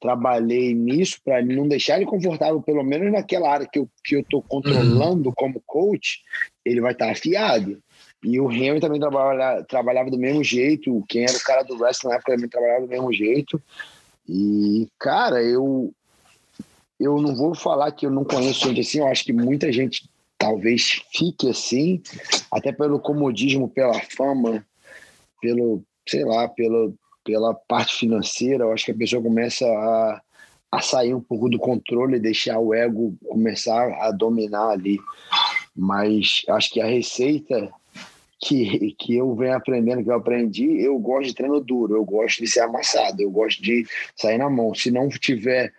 trabalhei nisso para não deixar ele confortável, pelo menos naquela área que eu, que eu tô controlando uhum. como coach, ele vai estar tá afiado. E o Henry também trabalha, trabalhava do mesmo jeito. Quem era o cara do wrestling na época também trabalhava do mesmo jeito. E, cara, eu, eu não vou falar que eu não conheço gente assim. Eu acho que muita gente talvez fique assim, até pelo comodismo, pela fama, pelo, sei lá, pelo, pela parte financeira. Eu acho que a pessoa começa a, a sair um pouco do controle e deixar o ego começar a dominar ali. Mas acho que a receita que, que eu venho aprendendo, que eu aprendi, eu gosto de treino duro, eu gosto de ser amassado, eu gosto de sair na mão. Se não tiver,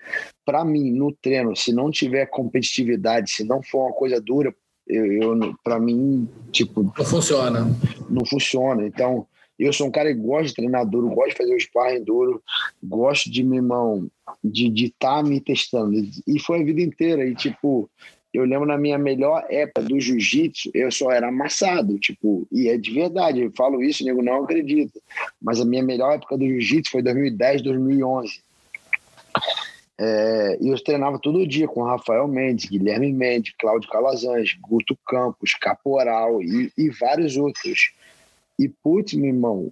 para mim, no treino, se não tiver competitividade, se não for uma coisa dura, eu, eu para mim, tipo. Não funciona. Não funciona. Então, eu sou um cara que gosta de treinar duro, gosto de fazer o sparring duro, gosto de, meu irmão, de estar tá me testando. E foi a vida inteira. E, tipo, eu lembro na minha melhor época do jiu-jitsu, eu só era amassado, tipo, e é de verdade, eu falo isso, nego não acredita. Mas a minha melhor época do jiu-jitsu foi 2010, 2011. É, e eu treinava todo dia com Rafael Mendes, Guilherme Mendes, Cláudio Calazans, Guto Campos, Caporal e, e vários outros. E, putz, meu irmão,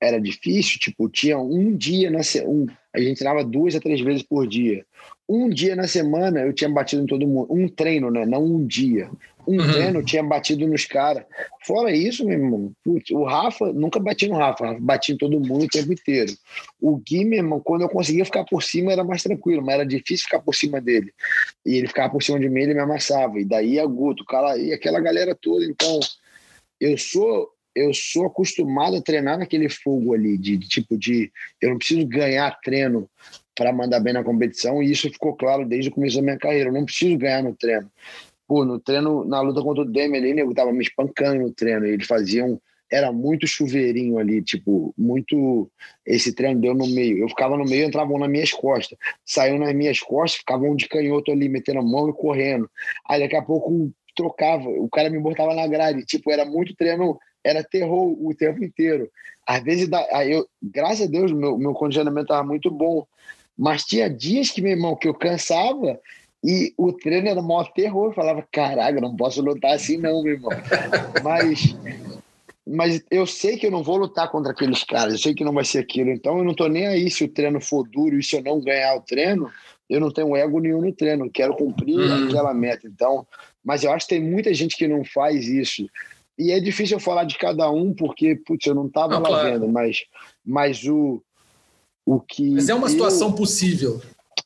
era difícil, tipo, tinha um dia na um, a gente treinava duas a três vezes por dia. Um dia na semana eu tinha batido em todo mundo. Um treino, né? Não um dia. Um uhum. treino eu tinha batido nos caras. Fora isso, meu irmão, putz, o Rafa, nunca bati no Rafa, bati em todo mundo o tempo inteiro. O Gui, meu irmão, quando eu conseguia ficar por cima era mais tranquilo, mas era difícil ficar por cima dele. E ele ficava por cima de mim, ele me amassava. E daí a Guto, cara, e aquela galera toda. Então, eu sou eu sou acostumado a treinar naquele fogo ali, de, de tipo de eu não preciso ganhar treino para mandar bem na competição, e isso ficou claro desde o começo da minha carreira. Eu não preciso ganhar no treino. Pô, no treino, na luta contra o Demi nego tava me espancando no treino, eles faziam. Era muito chuveirinho ali, tipo, muito. Esse treino deu no meio. Eu ficava no meio, entravam nas minhas costas. Saiu nas minhas costas, ficavam de canhoto ali, metendo a mão e correndo. Aí daqui a pouco trocava, o cara me botava na grade. Tipo, era muito treino, era terror o tempo inteiro. Às vezes, eu, graças a Deus, meu, meu condicionamento estava muito bom. Mas tinha dias que, meu irmão, que eu cansava e o treino era o maior terror. Eu falava, caraca, não posso lutar assim não, meu irmão. <laughs> mas, mas eu sei que eu não vou lutar contra aqueles caras. Eu sei que não vai ser aquilo. Então eu não tô nem aí se o treino for duro e se eu não ganhar o treino. Eu não tenho ego nenhum no treino. Quero cumprir uhum. aquela meta. Então, mas eu acho que tem muita gente que não faz isso. E é difícil eu falar de cada um, porque, putz, eu não estava lá claro. vendo, mas, mas o, o que. Mas é uma situação possível.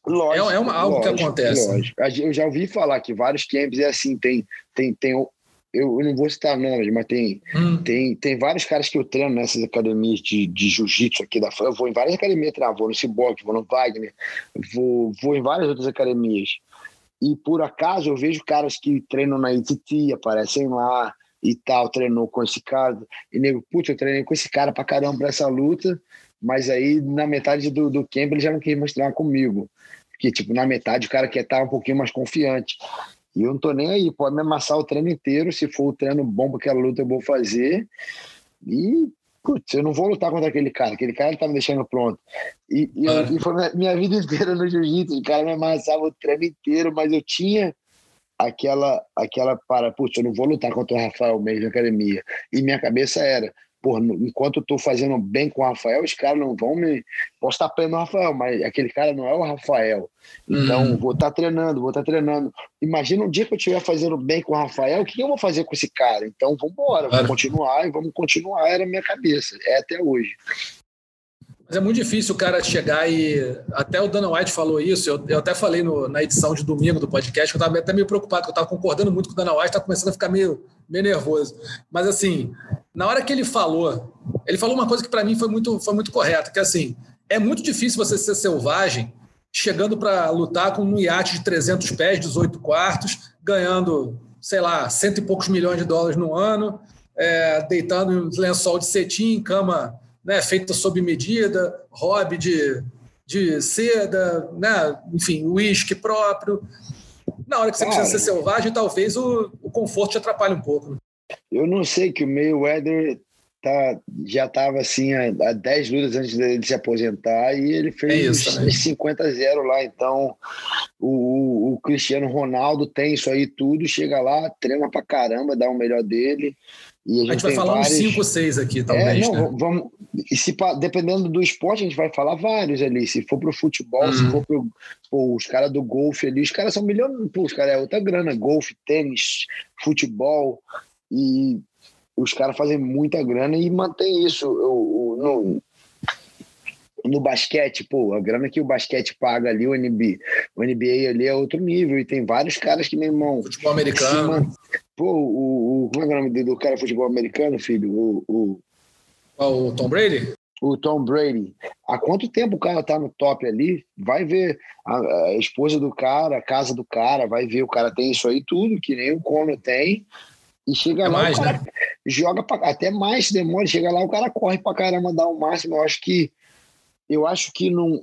Lógico, é, é uma, algo lógico, que acontece. Lógico. Eu já ouvi falar que vários camps é assim, tem, tem, tem eu não vou citar nomes, mas tem, hum. tem, tem vários caras que eu treino nessas academias de, de jiu-jitsu aqui da Eu vou em várias academias treinar, vou no Cyborg, vou no Wagner, vou, vou em várias outras academias. E por acaso eu vejo caras que treinam na ITT, aparecem lá e tal, treinou com esse cara. E nego, putz, eu treinei com esse cara pra caramba pra essa luta. Mas aí, na metade do, do camp, ele já não quis mostrar comigo. Porque, tipo, na metade o cara quer estar um pouquinho mais confiante. E eu não tô nem aí, pode me amassar o treino inteiro, se for o treino bom para aquela luta eu vou fazer. E, putz, eu não vou lutar contra aquele cara, aquele cara tá me deixando pronto. E, e, eu, e foi minha vida inteira no jiu-jitsu, o cara me amassava o treino inteiro, mas eu tinha aquela, aquela para, putz, eu não vou lutar contra o Rafael mesmo na academia. E minha cabeça era, Pô, enquanto eu tô fazendo bem com o Rafael, os caras não vão me. Posso estar apanhando o Rafael, mas aquele cara não é o Rafael. Então, uhum. vou estar tá treinando, vou estar tá treinando. Imagina um dia que eu estiver fazendo bem com o Rafael, o que eu vou fazer com esse cara? Então, vamos embora, vamos continuar e vamos continuar. Era a minha cabeça, é até hoje. Mas é muito difícil o cara chegar e. Até o Dana White falou isso, eu, eu até falei no, na edição de domingo do podcast, que eu estava até meio preocupado, que eu estava concordando muito com o Dana White, estava começando a ficar meio, meio nervoso. Mas assim, na hora que ele falou, ele falou uma coisa que para mim foi muito, foi muito correta, que assim, é muito difícil você ser selvagem chegando para lutar com um iate de 300 pés, 18 quartos, ganhando, sei lá, cento e poucos milhões de dólares no ano, é, deitando em lençol de cetim, cama né, feita sob medida, hobby de, de seda, né, enfim, uísque próprio. Na hora que você Cara, precisa ser selvagem, talvez o, o conforto te atrapalhe um pouco. Né? Eu não sei que o Mayweather tá, já estava assim há, há 10 lutas antes de se aposentar e ele fez é 50 0 lá. Então, o, o, Cristiano Ronaldo tem isso aí tudo, chega lá, treina pra caramba, dá o melhor dele. E a, gente, a gente vai falar vários... uns 5, 6 aqui, talvez. É, não, né? vamos, e se, dependendo do esporte, a gente vai falar vários ali. Se for pro futebol, se uhum. for pro. Pô, os caras do golfe ali, os caras são milhões. Pô, os caras é outra grana. Golfe, tênis, futebol. E os caras fazem muita grana e mantém isso. Eu, eu, no, no basquete, pô, a grana que o basquete paga ali, o NBA, o NBA ali é outro nível. E tem vários caras que, meu irmão. Futebol americano. Pô, o, o, como é, é o nome do cara futebol americano, filho? O, o, o Tom Brady? O Tom Brady. Há quanto tempo o cara tá no top ali? Vai ver a, a esposa do cara, a casa do cara, vai ver o cara tem isso aí tudo, que nem o Conor tem. E chega é lá, mais, o cara né? joga pra, até mais demora, chega lá, o cara corre pra caramba, dá o máximo. Eu acho que eu acho que não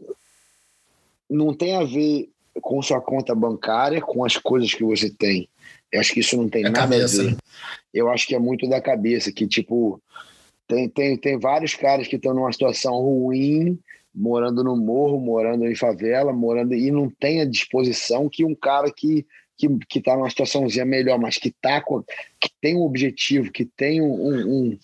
não tem a ver com sua conta bancária, com as coisas que você tem. Eu acho que isso não tem É nada cabeça, a ver. né? Eu acho que é muito da cabeça, que tipo, tem, tem, tem vários caras que estão numa situação ruim, morando no morro, morando em favela, morando e não tem a disposição que um cara que que, que tá numa situaçãozinha melhor, mas que tá com, que tem um objetivo, que tem um, um,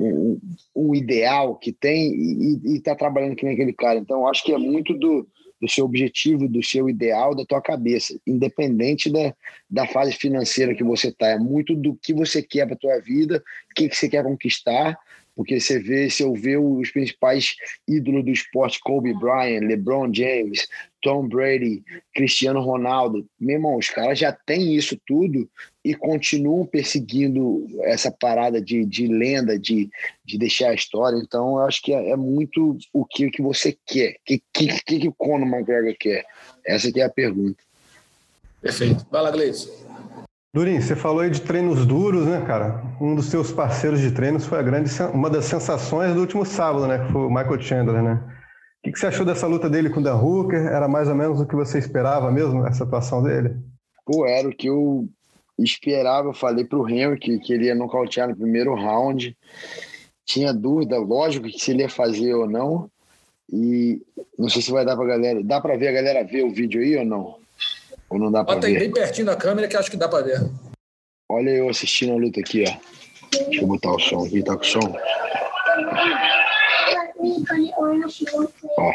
um, um ideal, que tem e, e tá trabalhando que nem aquele cara. Então, acho que é muito do, do seu objetivo, do seu ideal, da tua cabeça, independente da, da fase financeira que você tá. É muito do que você quer para tua vida, o que, que você quer conquistar, porque você vê, se eu ver os principais ídolos do esporte, Kobe Bryant, LeBron James, Tom Brady, Cristiano Ronaldo, meu irmão, os caras já têm isso tudo e continuam perseguindo essa parada de, de lenda, de, de deixar a história. Então, eu acho que é, é muito o que, que você quer. O que, que, que, que o Conor McGregor quer? Essa é a pergunta. Perfeito. Vai lá, Gleison. Durin, você falou aí de treinos duros, né, cara? Um dos seus parceiros de treinos foi a grande, uma das sensações do último sábado, né? Que foi o Michael Chandler, né? O que que você achou dessa luta dele com o Dan Hooker? Era mais ou menos o que você esperava mesmo, essa atuação dele? Pô, era o que eu esperava. Eu falei pro Henry que, que ele ia nocautear no primeiro round. Tinha dúvida, lógico, que se ele ia fazer ou não. E não sei se vai dar pra galera. Dá pra ver a galera ver o vídeo aí ou não? Ou não dá pra Bota aí ver? bem pertinho da câmera que acho que dá pra ver. Olha eu assistindo a luta aqui, ó. Deixa eu botar o som aqui, tá com som? Ó.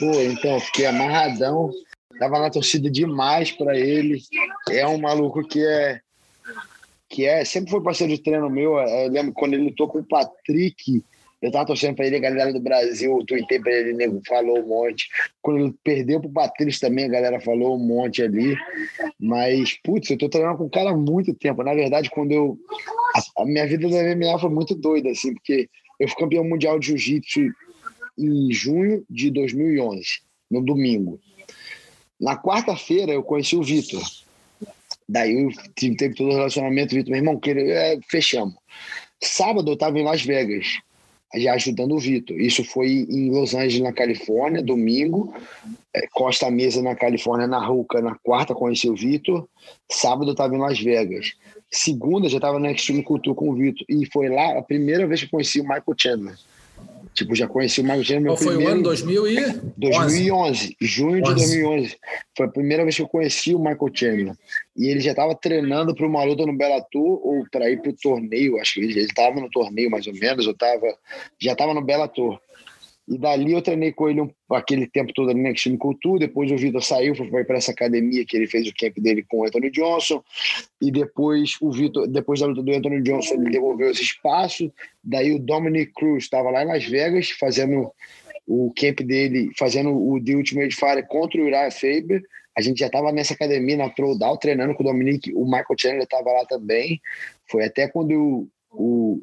Pô, então, fiquei amarradão. Tava na torcida demais pra ele. É um maluco que é. Que é, sempre foi parceiro de treino meu. Eu lembro quando ele lutou com o Patrick. Eu tava torcendo pra ele, a galera do Brasil, eu tuitei pra ele, nego, falou um monte. Quando ele perdeu pro Patrício também, a galera falou um monte ali. Mas, putz, eu tô treinando com o cara há muito tempo. Na verdade, quando eu. A minha vida da MMA foi muito doida, assim, porque eu fui campeão mundial de jiu-jitsu em junho de 2011, no domingo. Na quarta-feira eu conheci o Vitor. Daí eu tive, teve todo o relacionamento, Vitor, meu irmão, que, é, fechamos. Sábado eu estava em Las Vegas, já ajudando o Vitor. Isso foi em Los Angeles, na Califórnia, domingo. É, Costa Mesa, na Califórnia, na Ruca, na quarta conheci o Vitor. Sábado eu estava em Las Vegas. Segunda já estava na Extreme Culture com o Vitor. E foi lá a primeira vez que eu conheci o Michael Chandler. Tipo, já conheci o Michael Chandler. Meu Qual foi primeiro... o ano? 2011? 2011, junho de 11. 2011. Foi a primeira vez que eu conheci o Michael Chandler. E ele já estava treinando para uma luta no Bellator ou para ir para o torneio. Acho que ele estava no torneio mais ou menos, eu tava, já estava no Bellator. E dali eu treinei com ele um, aquele tempo todo ali na Extreme Culture. Depois o Vitor saiu, foi para essa academia que ele fez o camp dele com o Anthony Johnson. E depois o Vitor, depois da luta do Anthony Johnson, ele devolveu esse espaço. Daí o Dominic Cruz estava lá em Las Vegas fazendo o camp dele, fazendo o The Ultimate Fighter contra o Uriah Faber. A gente já estava nessa academia na Throwdown treinando com o Dominic. O Michael Chandler estava lá também. Foi até quando o, o,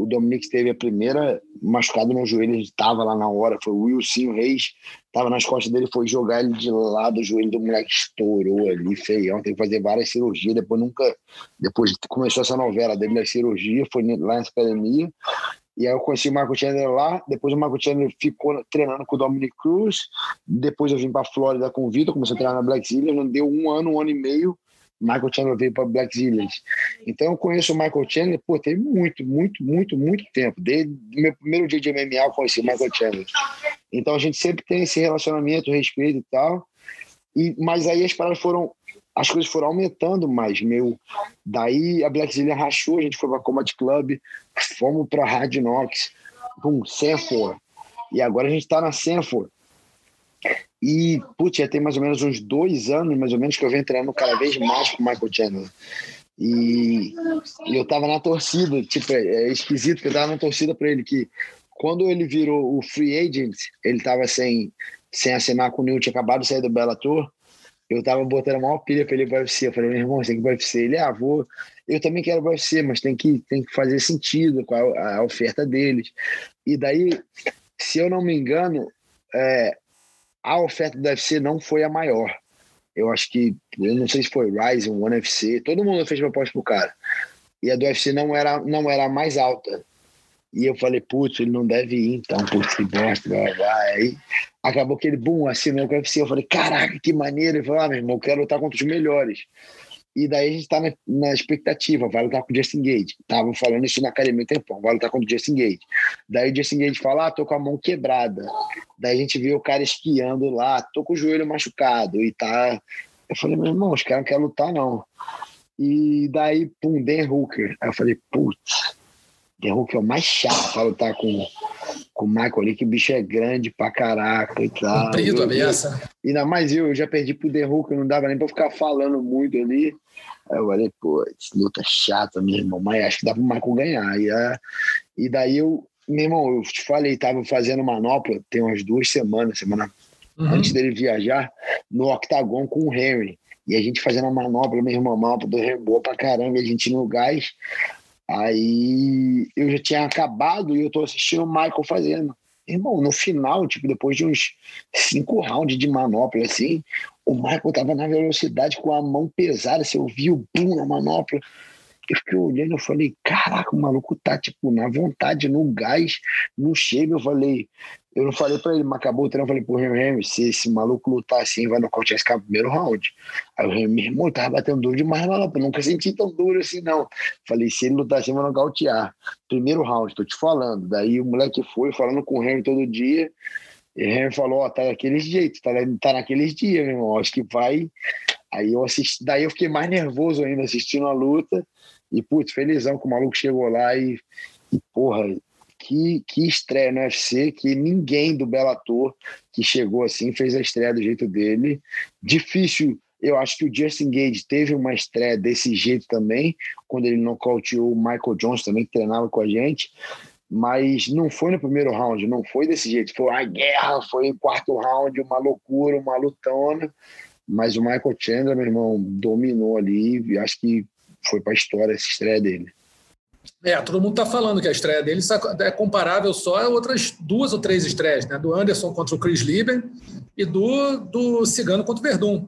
o Dominic teve a primeira machucado no joelho, ele estava lá na hora. Foi o Wilson Reis, estava nas costas dele, foi jogar ele de lado, o joelho do moleque estourou ali, feião. Teve que fazer várias cirurgias. Depois nunca. Depois começou essa novela dele da cirurgia, foi lá nessa academia. E aí eu conheci o Michael Chandler lá, depois o Michael Chandler ficou treinando com o Dominic Cruz, depois eu vim para Flórida com o Vitor, comecei a treinar na Black Zillion, não deu um ano, um ano e meio, Michael Chandler veio para Black Zillion. Então eu conheço o Michael Chandler, pô, tem muito, muito, muito, muito tempo. Desde o meu primeiro dia de MMA eu conheci o Michael Chandler. Então a gente sempre tem esse relacionamento, respeito e tal. E, mas aí as paradas foram as coisas foram aumentando mais, meu. Daí a Black Zillion rachou, a gente foi para Combat Club, fomos para Hard Knocks, pum, Sanford. E agora a gente está na Sanford. E, putz, já tem mais ou menos uns dois anos, mais ou menos, que eu venho treinando cada vez mais com o Michael Chandler. E, eu tava na torcida, tipo, é, é esquisito que eu tava na torcida para ele, que quando ele virou o free agent, ele tava sem, sem assinar com o tinha acabado de sair do Bellator, eu tava botando a maior pilha pra ele pro UFC. Eu falei, meu irmão, você tem que ir pro UFC. Ele, ah, vou. Eu também quero pro UFC, mas tem que, tem que fazer sentido com a, a oferta deles. E daí, se eu não me engano, é, a oferta do UFC não foi a maior. Eu acho que, eu não sei se foi Ryzen, One UFC, todo mundo fez proposta pro cara. E a do UFC não era, não era a mais alta. E eu falei, putz, ele não deve ir, então, putz, que bosta, blá, blá. Aí acabou que ele, bum, assinou com o UFC. Eu falei, caraca, que maneiro. Ele falou, ah, meu irmão, eu quero lutar contra os melhores. E daí a gente tá na, na expectativa, vai lutar com o Justin Gage. Tava falando isso na academia um tempão, vai lutar com o Justin Gage. Daí o Justin Gage fala, ah, tô com a mão quebrada. Daí a gente vê o cara esquiando lá, tô com o joelho machucado e tá... Eu falei, meu irmão, os caras não querem lutar, não. E daí, pum, Dan Hooker. Aí eu falei, putz, The Hulk é o mais chato para lutar com, com o Michael ali, que o bicho é grande pra caraca e tal. Comprido, ameaça. Ainda mais eu, eu já perdi pro The Hulk, não dava nem pra ficar falando muito ali. Aí eu falei, pô, luta chata, meu irmão, mas acho que dá pro Michael ganhar. E, a, e daí eu, meu irmão, eu te falei, tava fazendo manopla tem umas duas semanas, semana uhum. antes dele viajar, no Octagon com o Henry. E a gente fazendo a manopla, meu irmão, manopla do Henry boa pra caramba, e a gente no gás. Aí eu já tinha acabado e eu tô assistindo o Michael fazendo. Irmão, no final, tipo, depois de uns cinco rounds de manopla, assim, o Michael tava na velocidade com a mão pesada, assim, eu vi o boom na manopla. Eu fiquei olhando, eu falei, caraca, o maluco tá, tipo, na vontade, no gás, no cheio. Eu falei, eu não falei pra ele, mas acabou o treino, eu falei pro Henry, se esse maluco lutar assim, vai nocautear esse cara no primeiro round. Aí o Henry, meu irmão, tava batendo duro demais, maluco, nunca senti tão duro assim, não. Falei, se ele lutar assim, vai nocautear. Primeiro round, tô te falando. Daí o moleque foi, falando com o Henry todo dia, e o Henry falou, ó, oh, tá daqueles jeitos, tá, tá naqueles dias, meu irmão, acho que vai... Aí eu assisti, daí eu fiquei mais nervoso ainda assistindo a luta, e, putz, felizão que o maluco chegou lá e, e porra, que, que estreia no UFC, que ninguém do Bellator que chegou assim fez a estreia do jeito dele. Difícil, eu acho que o Justin Gage teve uma estreia desse jeito também, quando ele nocauteou o Michael Jones também, que treinava com a gente. Mas não foi no primeiro round, não foi desse jeito. Foi uma guerra, foi o quarto round, uma loucura, uma lutona. Mas o Michael Chandler, meu irmão, dominou ali. E acho que foi para a história essa estreia dele. É, todo mundo está falando que a estreia dele é comparável só a outras duas ou três estreias, né? Do Anderson contra o Chris Lieben e do, do Cigano contra o Verdun,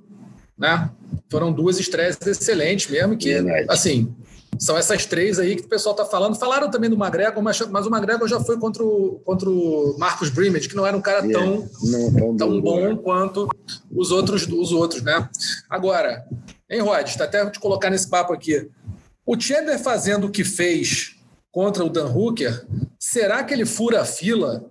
né? Foram duas estreias excelentes mesmo, que, Verdade. assim, são essas três aí que o pessoal está falando. Falaram também do McGregor, mas, mas o McGregor já foi contra o, contra o Marcos Brimage, que não era um cara yeah, tão, não, tão, bom né? quanto os outros, os outros, né? Agora, hein, Rod? Está até te colocar nesse papo aqui. O Chandler fazendo o que fez contra o Dan Hooker, será que ele fura a fila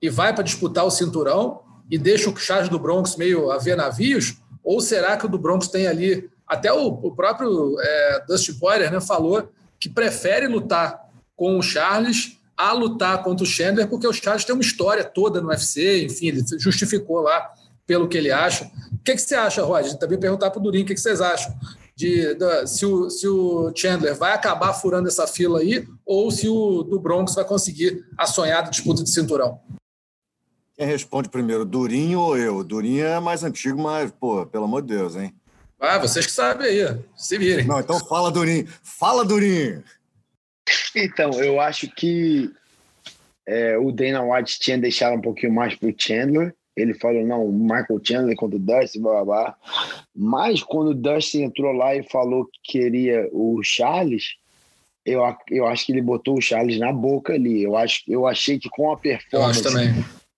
e vai para disputar o cinturão e deixa o Charles do Bronx meio a ver navios? Ou será que o do Bronx tem ali. Até o, o próprio é, Dusty Poirier né, falou que prefere lutar com o Charles a lutar contra o Chandler, porque o Charles tem uma história toda no UFC, enfim, ele justificou lá pelo que ele acha. O que, que você acha, Rod? Também perguntar para o Durinho o que, que vocês acham de, de se, o, se o Chandler vai acabar furando essa fila aí ou se o do Bronx vai conseguir a sonhada disputa de cinturão. Quem responde primeiro, Durinho ou eu? Durinho é mais antigo, mas, pô, pelo amor de Deus, hein? Ah, vocês que sabem aí, se virem. Não, então fala, Durinho. Fala, Durinho! Então, eu acho que é, o Dana White tinha deixado um pouquinho mais para o Chandler ele falou, não, o Michael Chandler contra o Dustin, blá, blá, blá. Mas quando o Dustin entrou lá e falou que queria o Charles, eu, eu acho que ele botou o Charles na boca ali. Eu, acho, eu achei que com a performance...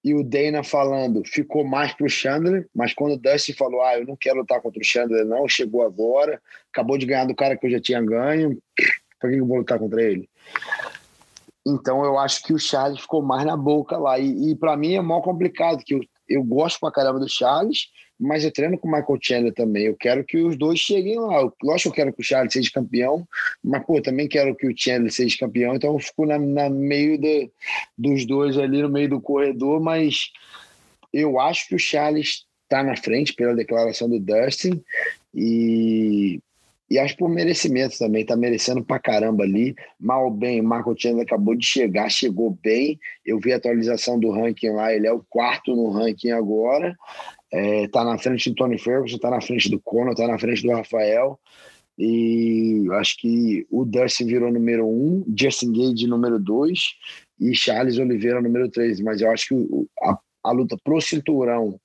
E o Dana falando, ficou mais pro Chandler, mas quando o Dustin falou, ah, eu não quero lutar contra o Chandler não, chegou agora, acabou de ganhar do cara que eu já tinha ganho, por que eu vou lutar contra ele? Então eu acho que o Charles ficou mais na boca lá. E, e para mim é mó complicado, que o, eu gosto pra caramba do Charles, mas eu treino com o Michael Chandler também. Eu quero que os dois cheguem lá. Lógico que eu quero que o Charles seja campeão, mas, pô, também quero que o Chandler seja campeão. Então eu fico na, na meio de, dos dois ali, no meio do corredor, mas eu acho que o Charles está na frente pela declaração do Dustin e e acho por merecimento também, tá merecendo pra caramba ali. Mal bem, o Marco Chandler acabou de chegar, chegou bem. Eu vi a atualização do ranking lá, ele é o quarto no ranking agora. É, tá na frente do Tony Ferguson, tá na frente do Conor, tá na frente do Rafael. E acho que o Dustin virou número um, Justin Gage número dois e Charles Oliveira número três. Mas eu acho que a, a luta pro cinturão,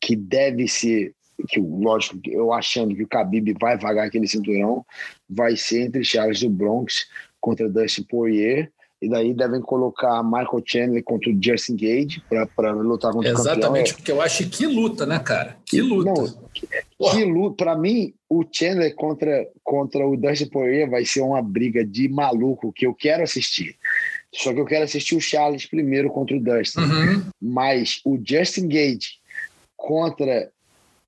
que deve ser que lógico, eu achando que o Khabib vai vagar aquele cinturão, vai ser entre Charles do Bronx contra Dustin Poirier, e daí devem colocar Michael Chandler contra o Justin Gage para lutar contra Exatamente, o campeão. Exatamente, porque eu acho que luta, né, cara? Que luta. Não, que, que luta. Para mim, o Chandler contra, contra o Dustin Poirier vai ser uma briga de maluco que eu quero assistir. Só que eu quero assistir o Charles primeiro contra o Dustin. Uhum. Mas o Justin Gage contra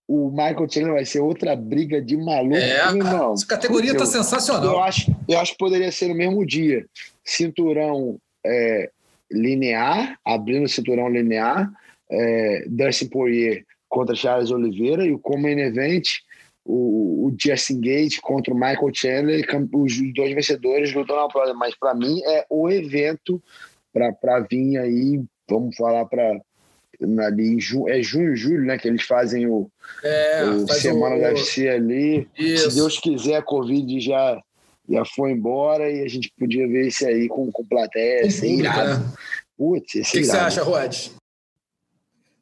o Michael Chandler vai ser outra briga de maluco. É, não. Essa categoria está sensacional. Eu acho, eu acho que poderia ser no mesmo dia. Cinturão é, linear, abrindo o cinturão linear, é, Dustin Poirier contra Charles Oliveira e o Common Event, o, o Justin Gate contra o Michael Chandler, os dois vencedores lutam na prova. Mas para mim é o evento para vir aí, vamos falar para ali ju, é junho, julho, né? Que eles fazem o, é, o faz Semana o... da UFC ali. Isso. Se Deus quiser, a Covid já, já foi embora e a gente podia ver isso aí com, com plateia. Assim, público, né? Putz, O que, você acha, Rod?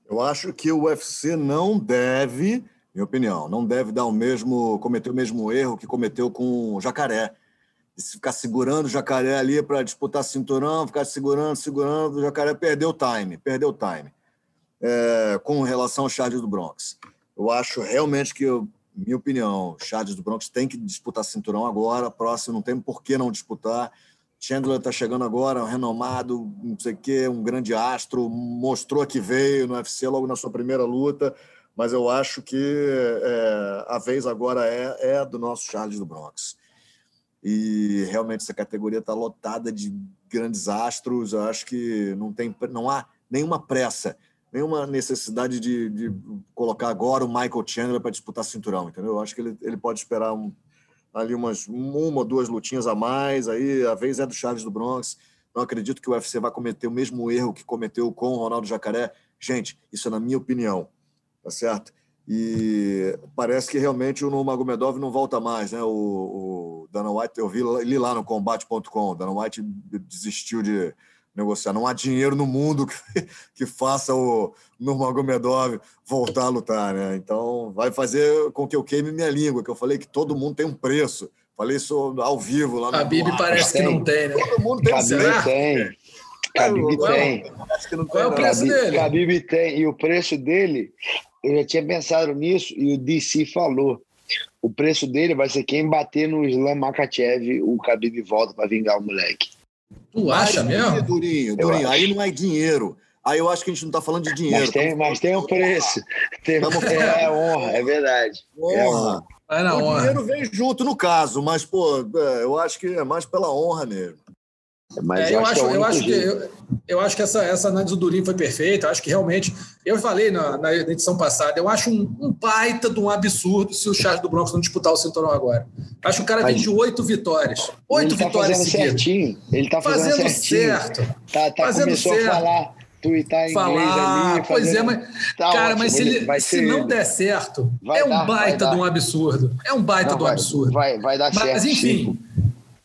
Eu acho que o UFC não deve, minha opinião, não deve dar o mesmo, cometer o mesmo erro que cometeu com o Jacaré. De ficar segurando o jacaré ali para disputar cinturão, ficar segurando, segurando, o jacaré perdeu o time, perdeu o time é, com relação ao Charles do Bronx. Eu acho realmente que, minha opinião, Charles do Bronx tem que disputar cinturão agora, próximo, não tem por que não disputar. Chandler está chegando agora, um renomado, não sei o quê, um grande astro, mostrou que veio no UFC logo na sua primeira luta, mas eu acho que é, a vez agora é, é do nosso Charles do Bronx. E realmente essa categoria está lotada de grandes astros, eu acho que não, tem, não há nenhuma pressa nenhuma necessidade de, de colocar agora o Michael Chandler para disputar cinturão, entendeu? Eu acho que ele, ele pode esperar um, ali umas uma ou duas lutinhas a mais, aí a vez é do Charles do Bronx. Não acredito que o UFC vai cometer o mesmo erro que cometeu com o Ronaldo Jacaré. Gente, isso é na minha opinião, tá certo? E parece que realmente o Nurmagomedov não volta mais, né? O, o Dana White, eu vi li lá no combate.com, Dana White desistiu de, negociar. Não há dinheiro no mundo que, <laughs> que faça o Nurmagomedov voltar a lutar, né? Então, vai fazer com que eu queime minha língua, que eu falei que todo mundo tem um preço. Falei isso ao vivo lá no A Bibi parece que não tem, né? Todo mundo tem. Khabib tem. Khabib tem. Qual é o preço dele? Khabib tem. E o preço dele, eu já tinha pensado nisso e o DC falou. O preço dele vai ser quem bater no Islam Makachev, o Khabib volta para vingar o moleque. Tu acha mesmo? Durinho, Durinho. Aí não é dinheiro. Aí eu acho que a gente não está falando de dinheiro. Mas tem, mas tem um preço. Tem, <laughs> é, é, honra, é verdade. Honra. É honra. Vai na o honra. dinheiro vem junto no caso, mas, pô, é, eu acho que é mais pela honra mesmo. Mas é, eu, acho, eu, acho que, eu, eu, acho que essa, essa análise do Durinho foi perfeita. Eu acho que realmente, eu falei na, na edição passada, eu acho um, um baita de um absurdo se o Charles do Bronx não disputar o cinturão agora. Acho que o cara vem de oito vitórias. Oito tá vitórias seguidas. Certinho. Ele tá fazendo, fazendo certo. Tá, tá fazendo começou certo. a falar tuitar em falar, inglês ali. Pois é, mas, tá cara, ótimo, mas se, ele, se não ele. der certo, vai é um dar, baita de um absurdo. É um baita não, de um absurdo. Vai, vai dar mas, certo. Mas enfim.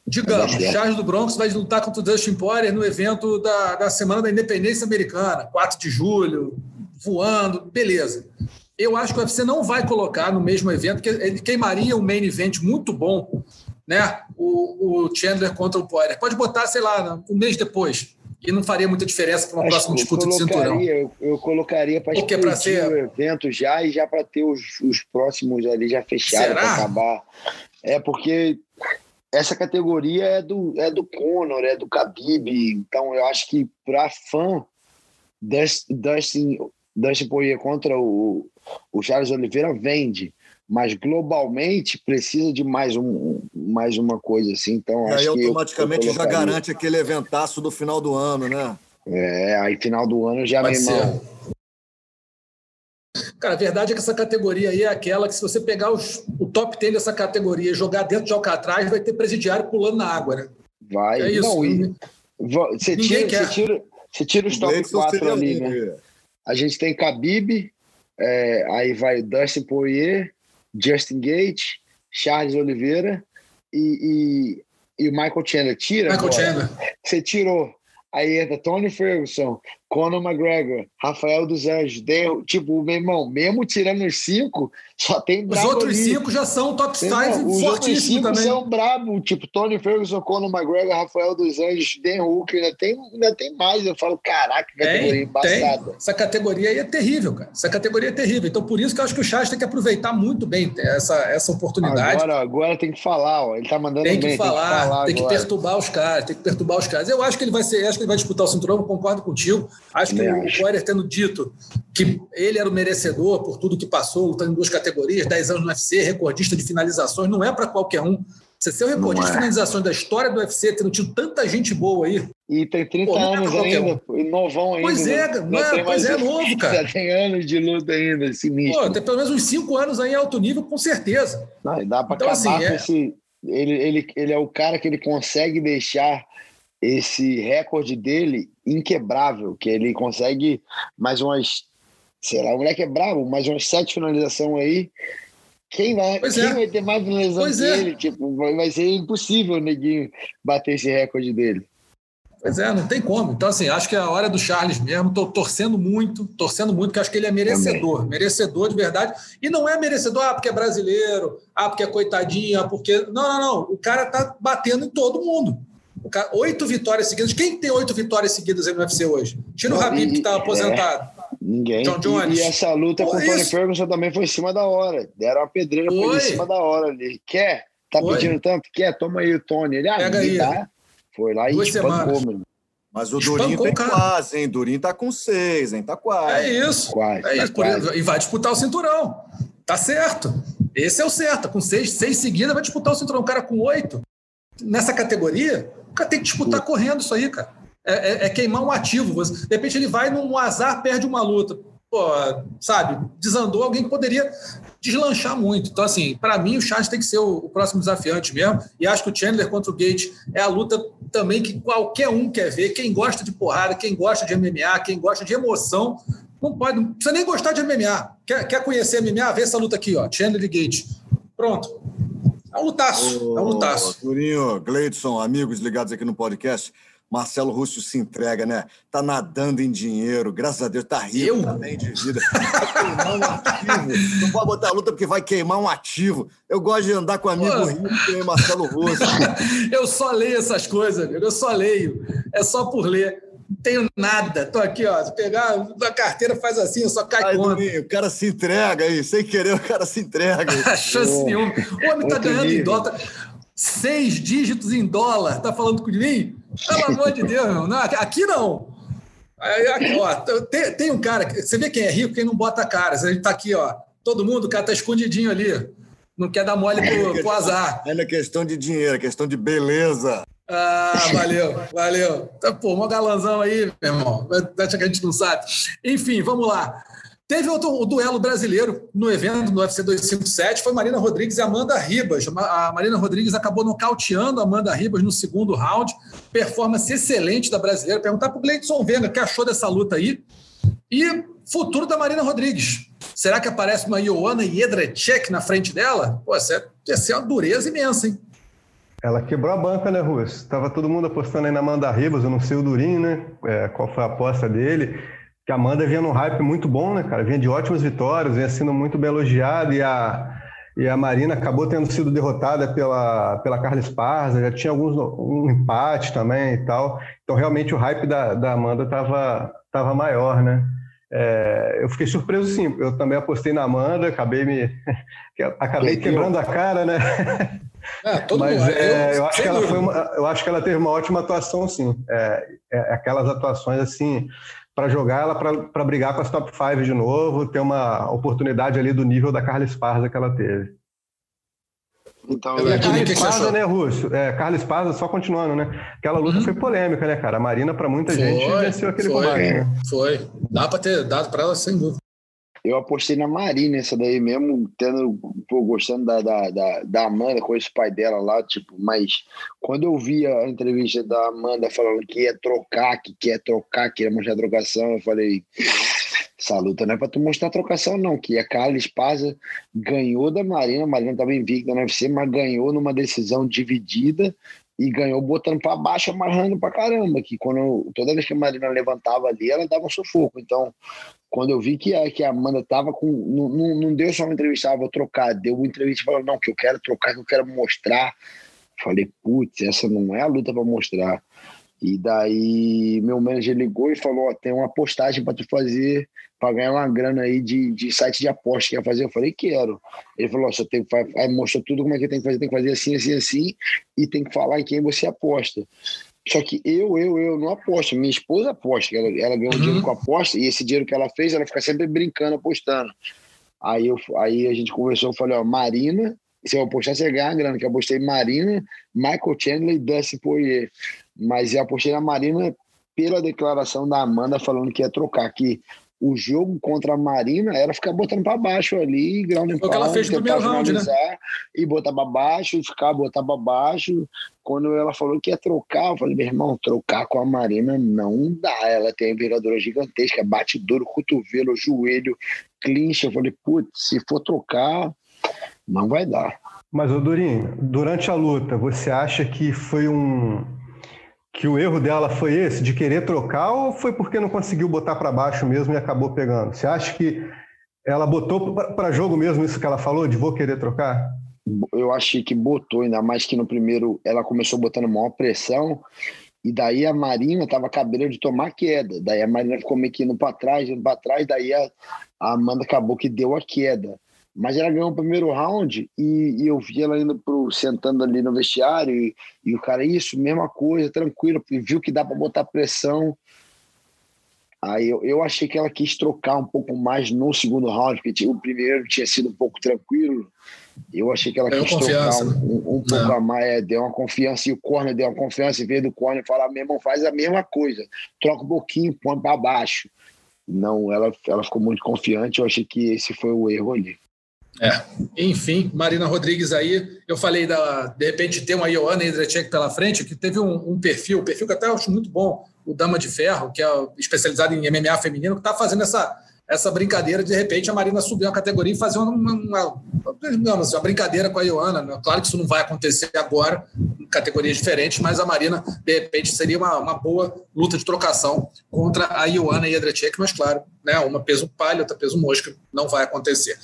Digamos, Charles do Bronx vai lutar contra o Dustin Poirier no evento da, da Semana da Independência Americana, 4 de julho, voando, beleza. Eu acho que o UFC não vai colocar no mesmo evento, porque ele queimaria um main event muito bom, né? O, o Chandler contra o Poirier. Pode botar, sei lá, um mês depois. E não faria muita diferença para uma próxima disputa de cinturão. Eu, eu colocaria para explodir ser... o evento já e já para ter os, os próximos ali já fechados para acabar. É porque essa categoria é do, é do Conor, é do Khabib, então eu acho que para fã, Dustin, Dustin Poirier contra o, o Charles Oliveira vende, mas globalmente precisa de mais, um, mais uma coisa assim, então e aí automaticamente já garante aquele eventaço do final do ano, né? É, aí final do ano já, Pode meu irmão... Cara, a verdade é que essa categoria aí é aquela que, se você pegar os, o top 10 dessa categoria e jogar dentro de Alcatraz, vai ter presidiário pulando na água, né? Vai. É isso. Não, e, você, tira, você, tira, você tira os top 4 ali, né? A gente tem Khabib, é, aí vai Dustin Poirier, Justin Gate, Charles Oliveira e, e, e o Michael Chandler. Tira Michael agora. Chandler. Você tirou. Aí entra Tony Ferguson, Conor McGregor, Rafael dos Anjos, Dale, tipo, meu irmão, mesmo tirando os cinco, só tem Os brabo outros ali. cinco já são top 5 Meu irmão, Os outros cinco também. são brabo, tipo Tony Ferguson, Conor McGregor, Rafael dos Anjos, Dan Hooker, ainda tem, ainda tem mais. Eu falo, caraca, que categoria Tem, tem. embaçada. Essa categoria aí é terrível, cara. Essa categoria é terrível. Então, por isso que eu acho que o Charles tem que aproveitar muito bem essa, essa oportunidade. Agora, agora tem que falar, ó. Ele tá mandando tem que bem, falar, tem que, agora. perturbar os caras, tem que perturbar os caras. Eu acho que ele vai ser, acho que ele vai disputar o cinturão, concordo contigo. Acho que Também o. Poirier tendo dito que ele era o merecedor por tudo que passou, lutando em duas categorias, 10 anos no UFC, recordista de finalizações, não é para qualquer um. Você ser o recordista Não é. de finalizações da história do UFC, tendo tido tanta gente boa aí. E tem 30 Pô, não é anos qualquer ainda, e novão ainda. Pois é, né? cara, Já não é- pois é, novo, <laughs> cara. Já tem anos de luta ainda, sinistro. Pô, tem pelo menos uns 5 anos aí em alto nível, com certeza. Não, dá para Então, acabar assim, é- esse. Ele, ele, ele é o cara que ele consegue deixar esse recorde dele inquebrável, que ele consegue mais umas, sei lá, o moleque é bravo, mais umas sete finalizações aí. Quem vai, Pois quem é. vai ter mais finalização Pois que é. Tipo, vai, ser impossível o neguinho bater esse recorde dele. Pois é, não tem como. Então, assim, acho que é a hora do Charles mesmo. Estou torcendo muito, torcendo muito, porque acho que ele é merecedor, merecedor de verdade. E não é merecedor, ah, porque é brasileiro, ah, porque é coitadinho, ah, porque. Não, não, não. O cara tá batendo em todo mundo. O cara, oito vitórias seguidas. Quem tem oito vitórias seguidas aí no UFC hoje? Tira o Habib, e- que está é. aposentado. Ninguém. John E- Jones. E, essa luta Pô, com o Tony. Ferguson também foi em cima da hora. Deram uma pedreira ele em Foi. cima da hora ali. Quer? Tá Foi. pedindo tanto? Quer? Toma aí o Tony. Ele, ah, Pega aí. dá. Foi lá e Duas espancou, semanas. meu. Mas o Espancou Durinho tem cara. quase, hein? Durinho tá com seis, hein? Tá quase. É isso. Quase, É tá isso. Quase. E vai disputar o cinturão. Tá certo. Esse é o certo. Com seis, seis seguidas, vai disputar o cinturão. O cara com oito, nessa categoria, cara tem que disputar correndo isso aí, cara. É, é- é queimar um ativo. De repente ele vai num azar, perde uma luta. Pô, sabe? Desandou alguém que poderia deslanchar muito. Então, assim, para mim, o Charles tem que ser o, o próximo desafiante mesmo. E acho que o Chandler contra o Gate é a luta também que qualquer um quer ver. Quem gosta de porrada, quem gosta de MMA, quem gosta de emoção, não pode, não precisa nem gostar de MMA. Quer, quer conhecer MMA? Vê essa luta aqui, ó. Chandler e Gate. Pronto. É um lutaço. É um lutaço. Ô, Durinho, Gleidson, amigos ligados aqui no podcast. Marcelo Russo se entrega, né? Tá nadando em dinheiro, graças a Deus, tá rico, Eu? bem de vida. Vai queimar um ativo. Não pode botar a luta porque vai queimar um ativo. Eu gosto de andar com amigo Pô. rico, que Marcelo Russo. <laughs> Eu só leio essas coisas, amigo. Eu só leio. É só por ler. Não tenho nada. Tô aqui, ó. Se pegar a carteira, faz assim, eu só cai conta. Durinho, o cara se entrega aí, sem querer, o cara se entrega. Chance Pô, nenhuma. O homem tá ganhando em nível. dólar. tá- Seis dígitos em dólar. Tá falando com mim? Pelo amor de Deus, meu. Não, aqui não. Aqui, ó, tem, tem um cara. Você vê quem é rico, quem não bota a cara. A gente tá aqui, ó. Todo mundo, o cara tá escondidinho ali. Não quer dar mole pro, pro azar. É questão de dinheiro, é questão de beleza. Ah, valeu, valeu. Tá, pô, mó galanzão aí, meu irmão. Acha que a gente não sabe. Enfim, vamos lá. Teve outro o duelo brasileiro no evento, no UFC 257, foi Marina Rodrigues e Amanda Ribas. A Marina Rodrigues acabou nocauteando a Amanda Ribas no segundo round. Performance excelente da brasileira. Perguntar para o Gleidson Venga o que achou dessa luta aí. E futuro da Marina Rodrigues. Será que aparece uma Ioana Jedrzejczyk na frente dela? Pô, isso é- ia ser uma dureza imensa, hein? Ela quebrou a banca, né, Russo? Tava todo mundo apostando aí na Amanda Ribas, eu não sei o Durinho, né? É, qual foi a aposta dele. Que a Amanda vinha num hype muito bom, né, cara? Vinha de ótimas vitórias, vinha sendo muito bem elogiada e a, e a Marina acabou tendo sido derrotada pela, pela Carla Esparza, já tinha alguns um empate também e tal. Então, realmente, o hype da, da Amanda tava, tava maior, né? É, eu fiquei surpreso, sim. Eu também apostei na Amanda, acabei me. <laughs> acabei quebrando a cara, né? <laughs> Ah, todo Mas mundo. é, eu, acho sem que ela foi uma, eu acho que ela teve uma ótima atuação, sim. É, é aquelas atuações assim para jogar ela para brigar com as top 5 de novo, ter uma oportunidade ali do nível da Carla Esparza que ela teve. Então, Eu É, Carla Esparza, achou? né, Russo? É, Carla Esparza, só continuando, né? Aquela luta Uhum. foi polêmica, né, cara? A Marina, para muita gente, venceu aquele foi, combate. Né? Foi. Dá para ter dado para ela sem dúvida. Eu apostei na Marina essa daí mesmo, tendo, pô, gostando da, da, da, da Amanda, conheço o pai dela lá, tipo, mas quando eu vi a entrevista da Amanda falando que ia trocar, que quer trocar, que ia mostrar trocação, eu falei, essa luta não é para tu mostrar a trocação, não. Que a Carla Esparza ganhou da Marina, a Marina estava invicta no UFC, mas ganhou numa decisão dividida e ganhou botando para baixo, amarrando para caramba. Que quando toda vez que a Marina levantava ali, ela dava um sufoco. Então, quando eu vi que a, que a Amanda tava com. Não, não, não deu só uma entrevista, ah, vou trocar. Deu uma entrevista falando, não, que eu quero trocar, que eu quero mostrar. Falei, putz, essa não é a luta para mostrar. E daí meu manager ligou e falou: ó, tem uma postagem para tu fazer para ganhar uma grana aí de, de site de aposta. Quer fazer? Eu falei: quero. Ele falou: ó, só tem que aí mostrou tudo como é que tem que fazer, tem que fazer assim, assim, assim, e tem que falar em quem você aposta. Só que eu, eu, eu não aposto. Minha esposa aposta. Ela, ela ganhou uhum. dinheiro com aposta e esse dinheiro que ela fez, ela fica sempre brincando, apostando. Aí, eu, aí a gente conversou, eu falei, ó, Marina, se eu apostar, você ganha grana, que eu apostei Marina, Michael Chandler e Dustin Poirier. Mas eu apostei na Marina pela declaração da Amanda falando que ia trocar, que o jogo contra a Marina era ficar botando para baixo ali, ground and Foi o que ela fez no primeiro round, né? E botar para baixo, ficar, botar para baixo. Quando ela falou que ia trocar, eu falei, meu irmão, trocar com a Marina não dá. Ela tem envergadura gigantesca, bate duro, cotovelo, joelho, clincha. Eu falei, putz, se for trocar, não vai dar. Mas, ô Durinho, durante a luta, você acha que foi um, que o erro dela foi esse, de querer trocar, ou foi porque não conseguiu botar para baixo mesmo e acabou pegando? Você acha que ela botou para jogo mesmo isso que ela falou, de vou querer trocar? Eu achei que botou, ainda mais que no primeiro ela começou botando maior pressão, e daí a Marina estava cabreira de tomar queda. Daí a Marina ficou meio que indo para trás, indo para trás, daí a, a Amanda acabou que deu a queda. Mas ela ganhou o primeiro round e, e, eu vi ela indo pro, sentando ali no vestiário e, e o cara, isso, mesma coisa, tranquilo, viu que dá para botar pressão. Aí eu, eu achei que ela quis trocar um pouco mais no segundo round, porque o primeiro tinha sido um pouco tranquilo. Eu achei que ela deu quis trocar um, um, um pouco a mais, é, deu uma confiança, e o corner deu uma confiança, e veio do corner falar, meu irmão, faz a mesma coisa, troca um pouquinho, põe para baixo. Não, ela, ela ficou muito confiante, eu achei que esse foi o erro ali. É. Enfim, Marina Rodrigues aí, eu falei da, de repente ter uma Ioana Indrecek pela frente, que teve um, um, perfil, um perfil que até eu acho muito bom, o Dama de Ferro, que é especializado em MMA feminino, que está fazendo essa, essa brincadeira de, repente a Marina subir uma categoria e fazer uma, uma, digamos, uma brincadeira com a Ioana. Né? Claro que isso não vai acontecer agora, em categorias diferentes, mas a Marina, de repente, seria uma, uma boa luta de trocação contra a Ioana e a Drecek, mas claro, né, uma peso palha, outra peso mosca, não vai acontecer.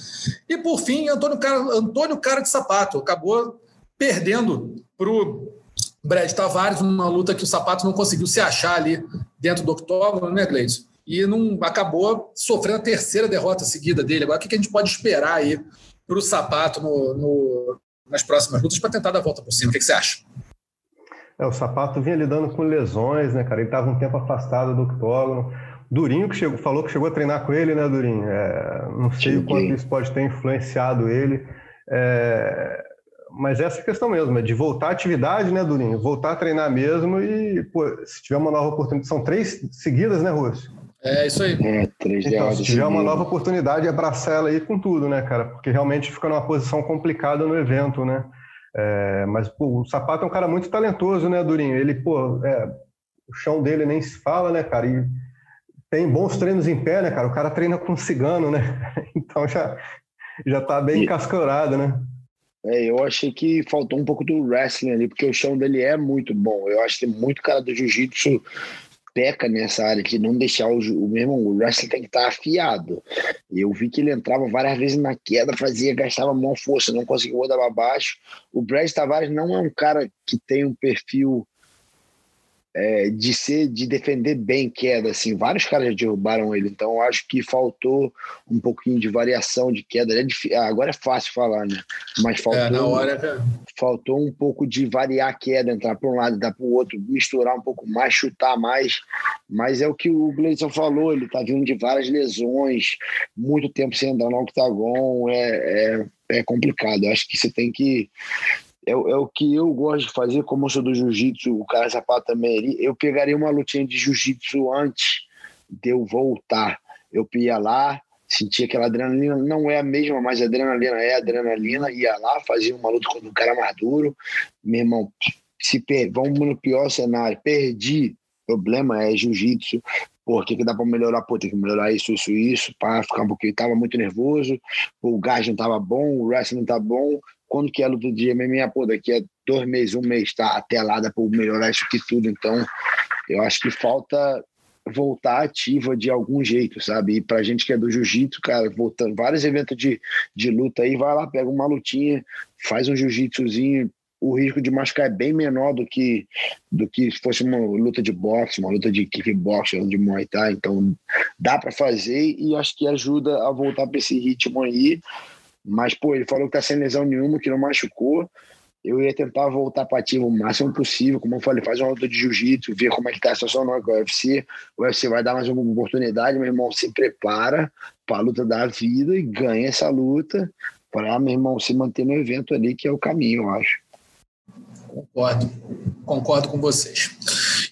E por fim, Antônio Cara, Antônio Cara de Sapato acabou perdendo para o Brad Tavares numa luta que o Sapato não conseguiu se achar ali dentro do octógono, né, Gleison? E não acabou sofrendo a terceira derrota seguida dele. Agora, o que a gente pode esperar aí para o Sapato no, no, nas próximas lutas para tentar dar a volta por cima? O que, que você acha? É, o Sapato vinha lidando com lesões, né, cara? Ele estava um tempo afastado do octógono. Durinho que chegou, falou que chegou a treinar com ele, né, Durinho? É, não sei o quanto isso pode ter influenciado ele. É, mas essa é questão mesmo, é de voltar à atividade, né, Durinho? Voltar a treinar mesmo e, pô, se tiver uma nova oportunidade. São três seguidas, né, Rússio? É isso aí. É, três então, se tiver uma nova oportunidade, abraçar ela aí com tudo, né, cara? Porque realmente fica numa posição complicada no evento, né? É, mas pô, o Sapato é um cara muito talentoso, né, Durinho? Ele, pô, é, o chão dele nem se fala, né, cara? E tem bons treinos em pé, né, cara? O cara treina com cigano, né? <laughs> Então já, já tá bem cascorado, né? É, eu achei que faltou um pouco do wrestling ali, porque o chão dele é muito bom. Eu acho que tem muito cara do jiu-jitsu peca nessa área de não deixar o, o mesmo o wrestling tem que estar afiado. Eu vi que ele entrava várias vezes na queda, fazia, gastava mão força, não conseguia rodar para baixo. O Brad Tavares não é um cara que tem um perfil é, de ser, de defender bem queda, assim, vários caras já derrubaram ele, então acho que faltou um pouquinho de variação de queda. É difícil, ah, agora é fácil falar, né? Mas faltou, é, hora... faltou um pouco de variar a queda, entrar para um lado, dar para o outro, misturar um pouco mais, chutar mais. Mas é o que o Gleison falou, ele tá vindo de várias lesões, muito tempo sem andar no octagon, é, é, é complicado. Acho que você tem que é, é, o que eu gosto de fazer, como eu sou do jiu-jitsu, o cara sapato também, eu pegaria uma lutinha de jiu-jitsu antes de eu voltar. Eu ia lá, sentia aquela adrenalina, não é a mesma, mas adrenalina é adrenalina, ia lá, fazia uma luta contra um cara mais duro. Meu irmão, se per... vamos no pior cenário, perdi, problema é jiu-jitsu, pô, o que, que dá para melhorar? Pô, tem que melhorar isso, isso, isso, para ficar um pouquinho. Tava muito nervoso, o gás não tava bom, o wrestling não tá bom. Quando que é a luta de MMA? Pô, daqui a dois meses, um mês, tá atelada para melhorar isso aqui tudo. Então, eu acho que falta voltar ativa de algum jeito, sabe? E pra gente que é do jiu-jitsu, cara, voltando vários eventos de, de luta aí, vai lá, pega uma lutinha, faz um jiu-jitsuzinho, o risco de machucar é bem menor do que do que se fosse uma luta de boxe, uma luta de kickboxing, de muay thai. Então dá para fazer e acho que ajuda a voltar para esse ritmo aí. Mas pô, ele falou que tá sem lesão nenhuma, que não machucou. Eu ia tentar voltar para ativo o máximo possível, como eu falei, faz uma luta de jiu-jitsu, ver como é que tá a situação no UFC. O UFC vai dar mais uma oportunidade, meu irmão, se prepara para a luta da vida e ganha essa luta para, meu irmão, se manter no evento ali, que é o caminho, eu acho. Concordo, concordo com vocês.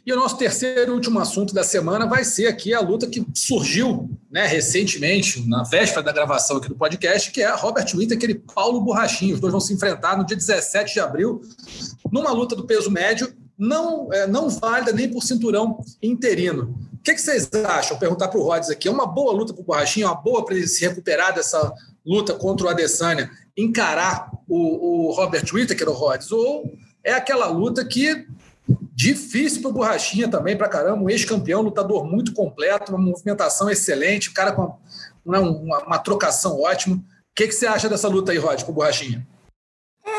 E o nosso terceiro e último assunto da semana vai ser aqui a luta que surgiu né, recentemente, na véspera da gravação aqui do podcast, que é Robert Whittaker e Paulo Borrachinho. Os dois vão se enfrentar no dia 17 de abril, numa luta do peso médio, não, é, não válida nem por cinturão interino. O que, que vocês acham? Perguntar para o Rods aqui. É uma boa luta para o Borrachinho, uma boa para ele se recuperar dessa luta contra o Adesanya, encarar o, o Robert Whittaker, o Rods, ou é aquela luta que difícil para o Borrachinha também, para caramba, um ex-campeão, lutador muito completo, uma movimentação excelente, o cara com uma, uma, uma trocação ótima. O que, que você acha dessa luta aí, Rod, com o Borrachinha? É,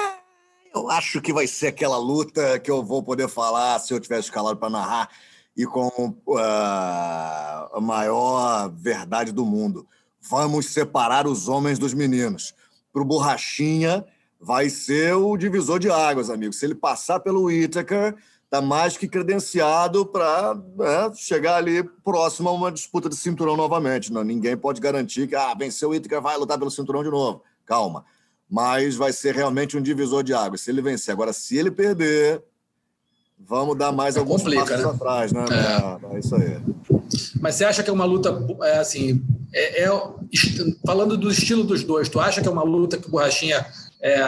eu acho que vai ser aquela luta que eu vou poder falar se eu tivesse escalado para narrar e com uh, a maior verdade do mundo. Vamos separar os homens dos meninos. Para o Borrachinha, vai ser o divisor de águas, amigo. Se ele passar pelo Whittaker, está mais que credenciado para né, chegar ali próximo a uma disputa de cinturão novamente. Não, ninguém pode garantir que ah, venceu o Whittaker, vai lutar pelo cinturão de novo. Calma. Mas vai ser realmente um divisor de águas. Se ele vencer. Agora, se ele perder, vamos dar mais é alguns complica, passos né? atrás, né? É. é. isso aí. Mas você acha que é uma luta, é, assim, é, é, falando do estilo dos dois, tu acha que é uma luta que o Borrachinha é,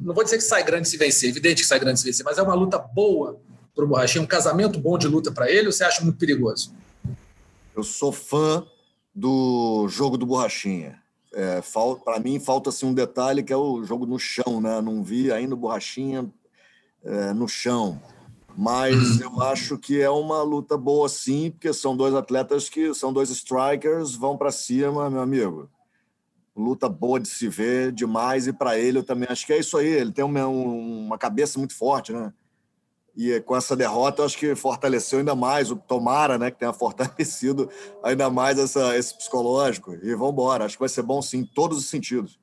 não vou dizer que sai grande se vencer, evidente que sai grande se vencer, mas é uma luta boa para o Borrachinha, um casamento bom de luta para ele, ou você acha muito perigoso? Eu sou fã do jogo do Borrachinha. É, para mim, falta assim, um detalhe que é o jogo no chão, né? Não vi ainda o Borrachinha é, no chão. Mas uhum. eu acho que é uma luta boa, sim, porque são dois atletas que são dois strikers, vão para cima, meu amigo luta boa de se ver demais e para ele eu também acho que é isso aí. Ele tem uma, uma cabeça muito forte, né? E com essa derrota, eu acho que fortaleceu ainda mais o Tomara, né? Que tenha <laughs> fortalecido ainda mais essa, esse psicológico. E vamos embora. Acho que vai ser bom, sim, em todos os sentidos.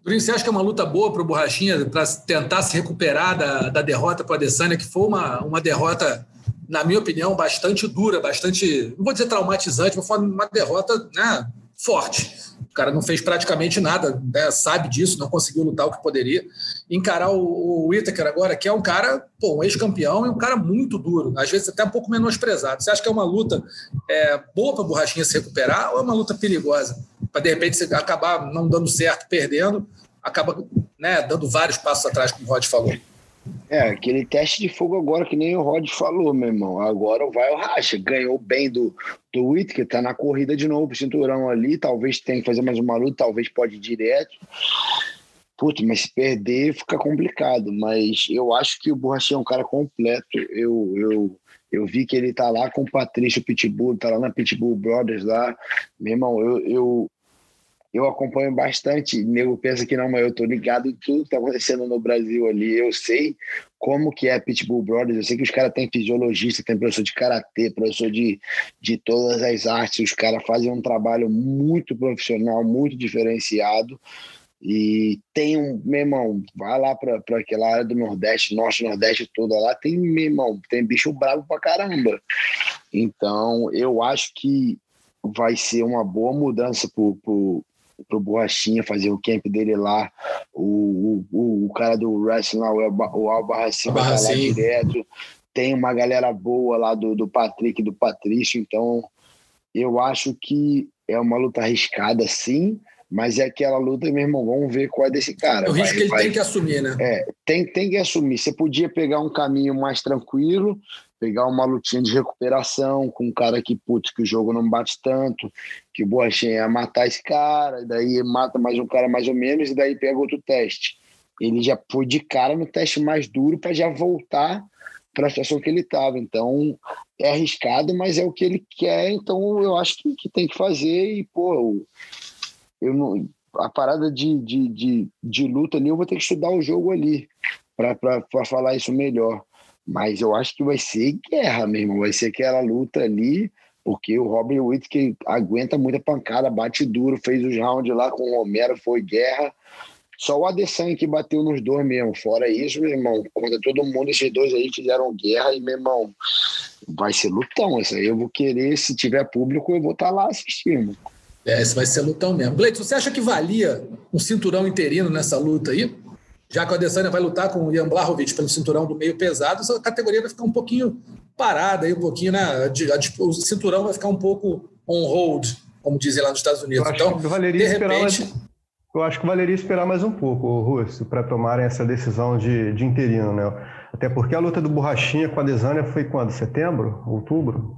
Durinho, você acha que é uma luta boa para o Borrachinha para tentar se recuperar da, da derrota para o Adesanya, que foi uma, uma derrota, na minha opinião, bastante dura, bastante, não vou dizer traumatizante, mas foi uma derrota né, forte. O cara não fez praticamente nada, né? sabe disso, não conseguiu lutar o que poderia. Encarar o, o agora, que é um cara, pô, um ex-campeão e um cara muito duro, às vezes até um pouco menosprezado. Você acha que é uma luta é, boa para a Borrachinha se recuperar ou é uma luta perigosa? Para de repente você acabar não dando certo, perdendo, acaba né, dando vários passos atrás, como o Rod falou. É, aquele teste de fogo agora, que nem o Rod falou, meu irmão. Agora vai o Racha. Ganhou bem do, do Whittaker, tá na corrida de novo pro cinturão ali. Talvez tenha que fazer mais uma luta, talvez pode ir direto. Putz, mas se perder fica complicado. Mas eu acho que o Borrachinha é um cara completo. Eu, eu, eu vi que ele tá lá com o Patrício Pitbull, tá lá na Pitbull Brothers lá. Meu irmão, eu, eu, eu acompanho bastante. Nego pensa que não, mas eu tô ligado em tudo que tá acontecendo no Brasil ali. Eu sei como que é Pitbull Brothers. Eu sei que os caras têm fisiologista, tem professor de karatê, professor de, de todas as artes. Os caras fazem um trabalho muito profissional, muito diferenciado. E tem um, meu irmão, vai lá para aquela área do Nordeste, Norte, Nordeste toda lá, tem, meu irmão, tem bicho bravo pra caramba. Então, eu acho que vai ser uma boa mudança pro, pro, pro Borrachinha fazer o camp dele lá. O, o, o cara do wrestling lá, o Alba Racing vai lá direto. Tem uma galera boa lá do, do Patrick do Patrício, então eu acho que é uma luta arriscada, sim, mas é aquela luta, meu irmão, vamos ver qual é desse cara. É o risco vai, que ele vai, tem que assumir, né? É, tem, tem que assumir. Você podia pegar um caminho mais tranquilo, pegar uma lutinha de recuperação com um cara que, putz, que o jogo não bate tanto, que o Borrachinha ia matar esse cara, daí mata mais um cara mais ou menos, e daí pega outro teste. Ele já foi de cara no teste mais duro para já voltar para a situação que ele estava. Então, é arriscado, mas é o que ele quer, então eu acho que, que tem que fazer. E, pô, eu não, a parada de, de, de, de luta ali, eu vou ter que estudar o jogo ali para falar isso melhor. Mas eu acho que vai ser guerra mesmo, vai ser aquela luta ali, porque o Robin Whittaker aguenta muita pancada, bate duro, fez os rounds lá com o Romero, foi guerra. Só o Adesanya que bateu nos dois mesmo. Fora isso, meu irmão, contra todo mundo, esses dois aí fizeram guerra e, meu irmão, vai ser lutão. Isso aí eu vou querer, se tiver público, eu vou estar tá lá assistindo. É, esse vai ser lutão mesmo. Gleito, você acha que valia um cinturão interino nessa luta aí? Já que o Adesanya vai lutar com o Ian Blachowicz pelo cinturão do meio pesado, essa categoria vai ficar um pouquinho parada aí, um pouquinho, né? o cinturão vai ficar um pouco on hold, como dizem lá nos Estados Unidos. então, de repente... Mais, eu acho que valeria esperar mais um pouco, Russo, para tomarem essa decisão de, de interino, né? Até porque a luta do Borrachinha com a Adesanya foi quando? Setembro? Outubro?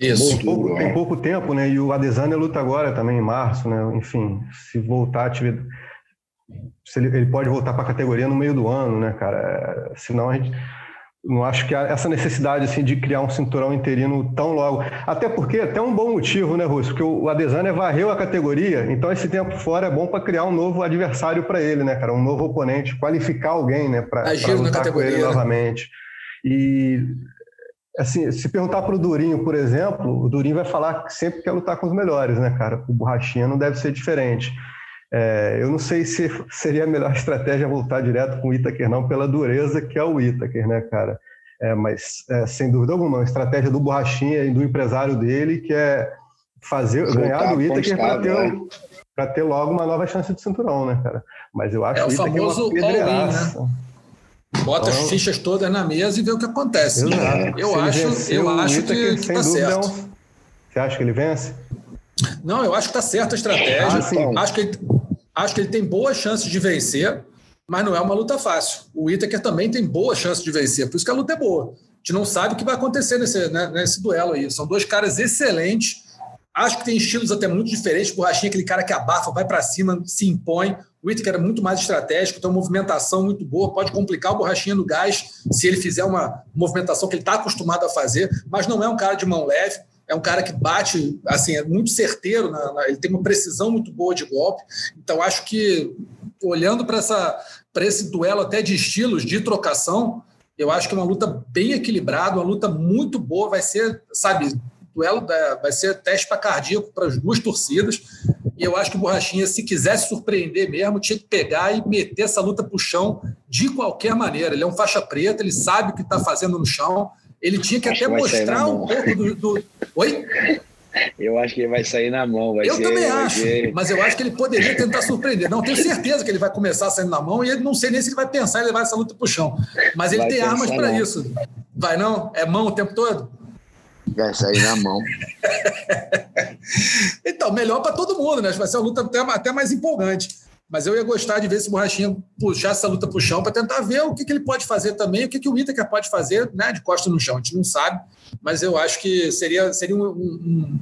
Isso. Tem pouco, tem pouco tempo, né? E o Adesanya luta agora também em março, né? Enfim, se voltar a atividade ele, ele pode voltar para a categoria no meio do ano, né, cara? É, senão a gente não acho que há essa necessidade assim de criar um cinturão interino tão logo. Até porque até um bom motivo, né, Russo? Porque o Adesanya varreu a categoria, então esse tempo fora é bom para criar um novo adversário para ele, né, cara? Um novo oponente, qualificar alguém, né, para lutar com ele né? novamente. E assim, se perguntar para o Durinho, por exemplo, o Durinho vai falar que sempre quer lutar com os melhores, né, cara? O Borrachinha não deve ser diferente. É, eu não sei se seria a melhor <laughs> estratégia voltar direto com o Itaker, não, pela dureza que é o Itaker, né, cara? É, mas, é, sem dúvida alguma, a estratégia do Borrachinha e do empresário dele, que é fazer, voltar ganhar do Itaker para ter, né? ter logo uma nova chance de cinturão, né, cara? Mas eu acho é o, o famoso uma pedreiraça. Né? Bota então, as fichas todas na mesa e vê o que acontece. Exato. Eu acho, eu acho que, que tá certo. Você acha que ele vence? Não, eu acho que está certa a estratégia. Ah, acho, que ele, acho que ele tem boas chances de vencer, mas não é uma luta fácil. O Itaker também tem boas chances de vencer, por isso que a luta é boa. A gente não sabe o que vai acontecer nesse, né, nesse duelo aí. São dois caras excelentes. Acho que tem estilos até muito diferentes. Borrachinha aquele cara que abafa, vai para cima, se impõe. O Itaker é muito mais estratégico, tem uma movimentação muito boa, pode complicar o Borrachinha no gás se ele fizer uma movimentação que ele está acostumado a fazer, mas não é um cara de mão leve é um cara que bate, assim, é muito certeiro, na, na, ele tem uma precisão muito boa de golpe. Então, acho que, olhando para esse duelo até de estilos, de trocação, eu acho que é uma luta bem equilibrada, uma luta muito boa. Vai ser, sabe, duelo da, vai ser teste para cardíaco para as duas torcidas. E eu acho que o Borrachinha, se quisesse surpreender mesmo, tinha que pegar e meter essa luta para o chão de qualquer maneira. Ele é um faixa preta, ele sabe o que está fazendo no chão. Ele tinha que acho até que mostrar um pouco do, do, Oi? <laughs> Eu acho que ele vai sair na mão. eu ser, também acho, ser... mas eu acho que ele poderia tentar surpreender. Não, tenho certeza que ele vai começar saindo na mão e ele não sei nem se ele vai pensar em levar essa luta para o chão. Mas ele vai tem armas para isso. Vai não? É mão o tempo todo? Vai sair na mão. <laughs> então, melhor para todo mundo, né? Vai ser uma luta até, até mais empolgante. Mas eu ia gostar de ver se o Borrachinha puxar essa luta para o chão para tentar ver o que, que, ele pode fazer também, o que, que o Whittaker pode fazer né, de costa no chão. A gente não sabe, mas eu acho que seria, seria um, um,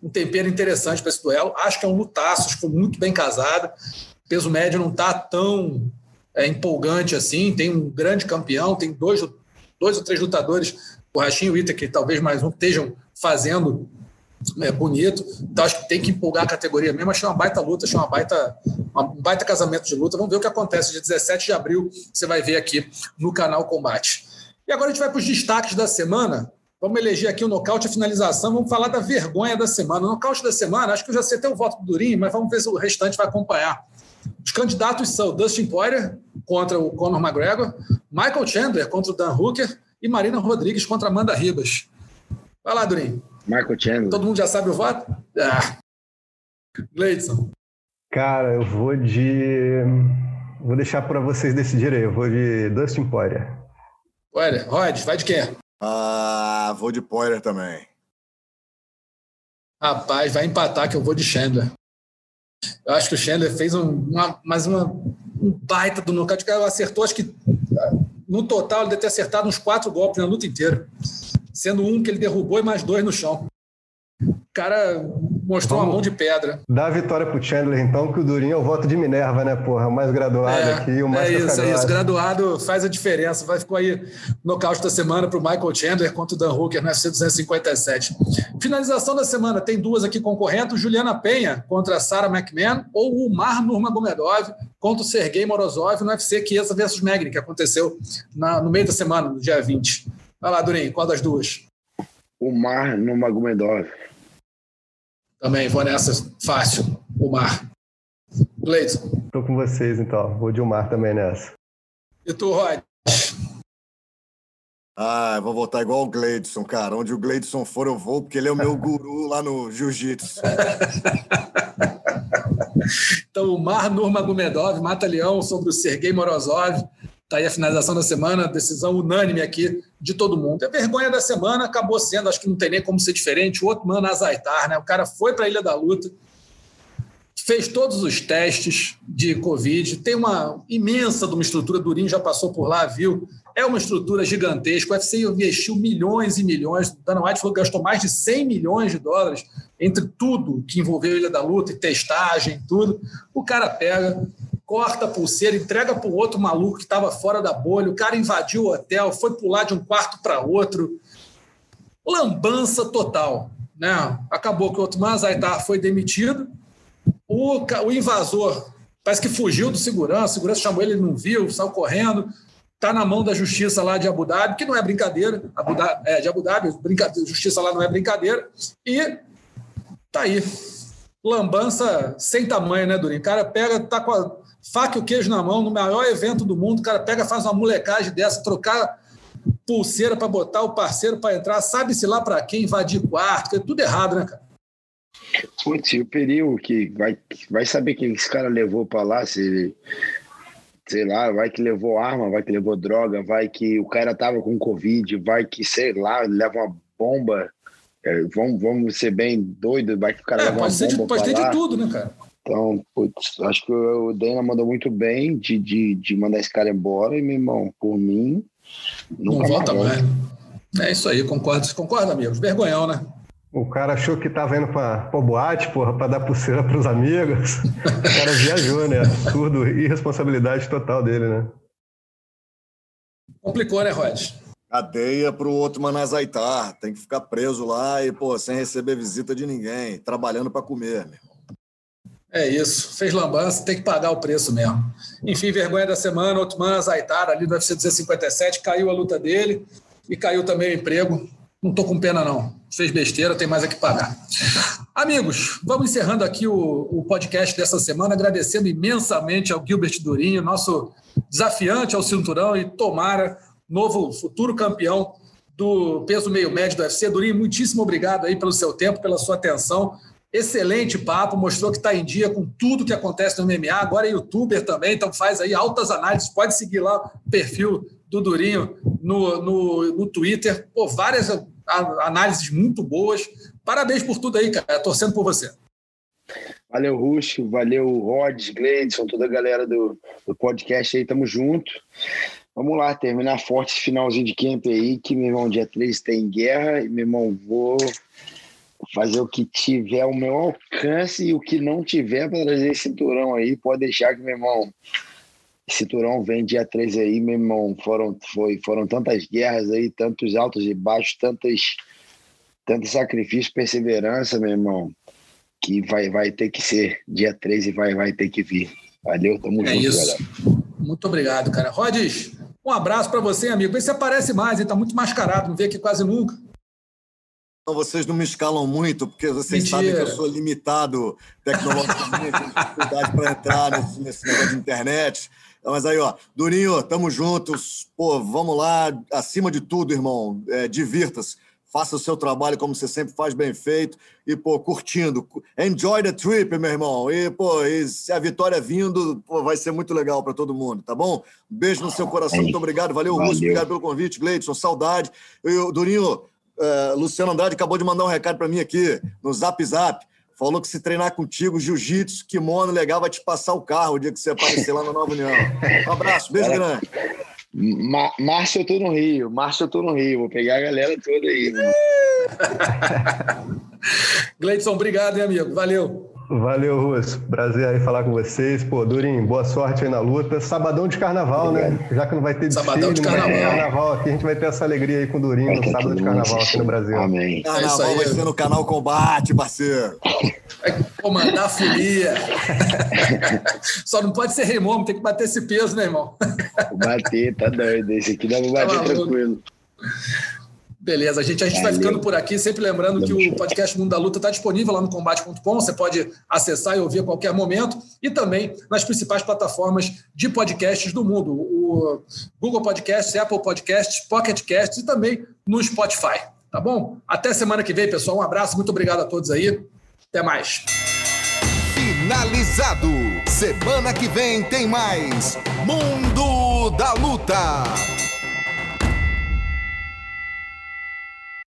um tempero interessante para esse duelo. Acho que é um lutaço, foi muito bem casado. Peso médio não está tão é, empolgante assim. Tem um grande campeão, tem dois, dois ou três lutadores, Borrachinha e o Whittaker, talvez mais um, estejam fazendo é, bonito. Então acho que tem que empolgar a categoria mesmo. Achei uma baita luta, achei uma baita, um baita casamento de luta. Vamos ver o que acontece. Dia 17 de abril você vai ver aqui no canal Combate. E agora a gente vai para os destaques da semana. Vamos eleger aqui o nocaute e a finalização. Vamos falar da vergonha da semana. O nocaute da semana, acho que eu já sei até o voto do Durinho, mas vamos ver se o restante vai acompanhar. Os candidatos são Dustin Poirier contra o Conor McGregor, Michael Chandler contra o Dan Hooker e Marina Rodrigues contra Amanda Ribas. Vai lá, Durinho. Michael Chandler. Todo mundo já sabe o voto? Ah. Gleidson. Cara, eu vou de. Vou deixar para vocês decidirem. Eu vou de Dustin Poirier. Poirier. Rod, vai de quem? Ah, vou de Poirier também. Rapaz, vai empatar que eu vou de Chandler. Eu acho que o Chandler fez um, uma, mais uma, um baita do nocaute. Acertou, acho que no total, ele deve ter acertado uns quatro golpes na luta inteira, sendo um que ele derrubou e mais dois no chão. O cara mostrou Vamos uma mão de pedra. Dá a vitória pro Chandler, então, que o Durinho é o voto de Minerva, né, porra? O mais graduado é, aqui, o mais É isso, é isso. Graduado faz a diferença. Vai ficar aí no nocaute da semana pro Michael Chandler contra o Dan Hooker no UFC 257. Finalização da semana, tem duas aqui concorrentes, Juliana Penha contra Sarah McMahon ou o Mar Nurmagomedov contra o Sergei Morozov no UFC Chiesa versus Magni, que aconteceu na, no meio da semana, no dia 20. Vai lá, Durinho, qual das duas? O Mar Nurmagomedov. Também vou nessa fácil, o Mar. Gleison. Tô com vocês, então. Vou de Omar também nessa. E tu, Rod? Ah, vou voltar igual o Gleidson, cara. Onde o Gleidson for, eu vou, porque ele é o meu <laughs> guru lá no jiu-jitsu. <laughs> então, o Mar Nurmagomedov, mata-leão sobre o Sergei Morozov. Está aí a finalização da semana, decisão unânime aqui de todo mundo. A vergonha da semana acabou sendo, acho que não tem nem como ser diferente, o outro mano Azaitar, né? O cara foi para a Ilha da Luta, fez todos os testes de Covid, tem uma imensa de uma estrutura, Durinho já passou por lá, viu? É uma estrutura gigantesca. O UFC investiu milhões e milhões. O Dana White falou que gastou mais de 100 milhões de dólares entre tudo que envolveu a Ilha da Luta, e testagem, tudo. O cara pega, corta a pulseira, entrega para o outro maluco que estava fora da bolha. O cara invadiu o hotel, foi pular de um quarto para outro. Lambança total. Né? Acabou que o Otman Zaitar foi demitido. O, o invasor parece que fugiu do segurança. O segurança chamou ele, ele não viu, saiu correndo. Está na mão da justiça lá de Abu Dhabi, que não é brincadeira. Abu Dhabi, é, de Abu Dhabi, justiça lá não é brincadeira. E tá aí. Lambança sem tamanho, né, Durinho? O cara pega, tá com a faca e o queijo na mão, no maior evento do mundo, o cara pega, faz uma molecagem dessa, trocar pulseira para botar o parceiro para entrar, sabe-se lá para quem, invadir quarto, é tudo errado, né, cara? Putz, o período que vai, vai saber quem esse cara levou para lá, se ele, sei lá, vai que levou arma, vai que levou droga, vai que o cara tava com Covid, vai que, sei lá, leva uma bomba. É, vamos, vamos ser bem doido, vai que o cara é, leva uma bomba. De, pode ter de tudo, né, cara? Então, putz, acho que o Dana mandou muito bem de, de, de mandar esse cara embora e, meu irmão, por mim. Não volta mais. É isso aí, concordo. Concorda, amigos? Vergonhão, né? O cara achou que estava indo para a boate, porra, para dar pulseira para os amigos. O cara viajou, né? Absurdo, irresponsabilidade total dele, né? Complicou, né, Rod? Cadeia para o outro Manazaitar. Tem que ficar preso lá e, pô, sem receber visita de ninguém, trabalhando para comer, meu. É isso. Fez lambança, tem que pagar o preço mesmo. Enfim, vergonha da semana. Otman Azaitar, ali do UFC 257, caiu a luta dele e caiu também o emprego. Não estou com pena, não. Fez besteira, tem mais a que pagar. Amigos, vamos encerrando aqui o, o podcast dessa semana, agradecendo imensamente ao Gilbert Durinho, nosso desafiante ao cinturão e tomara novo futuro campeão do peso meio médio do UFC. Durinho, muitíssimo obrigado aí pelo seu tempo, pela sua atenção. Excelente papo, mostrou que está em dia com tudo que acontece no MMA. Agora é youtuber também, então faz aí altas análises. Pode seguir lá o perfil do Durinho no, no, no Twitter. Pô, várias análises muito boas. Parabéns por tudo aí, cara. Torcendo por você. Valeu, Rush. Valeu, Rod, Gleidson, toda a galera do, do podcast aí. Tamo junto. Vamos lá, terminar forte esse finalzinho de camp aí, que, meu irmão, dia 3 tem guerra. E, meu irmão, vou fazer o que tiver ao meu alcance e o que não tiver para trazer esse cinturão aí, pode deixar que, meu irmão, cinturão vem dia 13 aí, meu irmão, foram, foi, foram tantas guerras aí, tantos altos e baixos, tantos, tantos sacrifícios, perseverança, meu irmão, que vai, vai ter que ser dia 13 e vai, vai ter que vir. Valeu, tamo é junto, isso. galera. Muito obrigado, cara. Rodes, um abraço para você, amigo. Vê se aparece mais, ele tá muito mascarado, não vê aqui quase nunca. Então, vocês não me escalam muito, porque vocês Mentira. sabem que eu sou limitado tecnologicamente, tenho <laughs> dificuldade para entrar nesse, nesse, negócio de internet. Mas aí, ó, Durinho, tamo juntos. Pô, vamos lá, acima de tudo, irmão, é, divirta-se. Faça o seu trabalho como você sempre faz bem feito e, pô, curtindo. Enjoy the trip, meu irmão. E, pô, e se a vitória vindo, pô, vai ser muito legal para todo mundo, tá bom? beijo no seu coração, muito obrigado. Valeu, Valeu. Russo, obrigado pelo convite, Gleidson, saudade. E, Durinho, Uh, Luciano Andrade acabou de mandar um recado para mim aqui no Zap Zap. Falou que se treinar contigo, jiu-jitsu, kimono legal, vai te passar o carro o dia que você aparecer lá na Nova União. Um abraço, beijo grande. Ma março eu tô no Rio, março eu tô no Rio, vou pegar a galera toda aí. <laughs> Gleidson, obrigado, hein, amigo. Valeu. Valeu, Russo. Prazer aí falar com vocês. Pô, Durinho, boa sorte aí na luta. Sabadão de carnaval, né? Já que não vai ter desfile, Sabadão de carnaval. carnaval aqui, a gente vai ter essa alegria aí com o Durinho no sábado de carnaval aqui no Brasil. Amém. Carnaval é vai ser no canal Combate, parceiro. Vai comandar a folia. <laughs> Só não pode ser remomo, tem que bater esse peso, né, irmão? bater, tá doido. Esse aqui dá pra bater tá tranquilo. Beleza, a gente, a gente vai ficando por aqui, sempre lembrando que o podcast Mundo da Luta está disponível lá no combate.com, você pode acessar e ouvir a qualquer momento, e também nas principais plataformas de podcasts do mundo, o Google Podcasts, Apple Podcasts, Pocket Casts e também no Spotify, tá bom? Até semana que vem, pessoal, um abraço, muito obrigado a todos aí, até mais. Finalizado, semana que vem tem mais Mundo da Luta.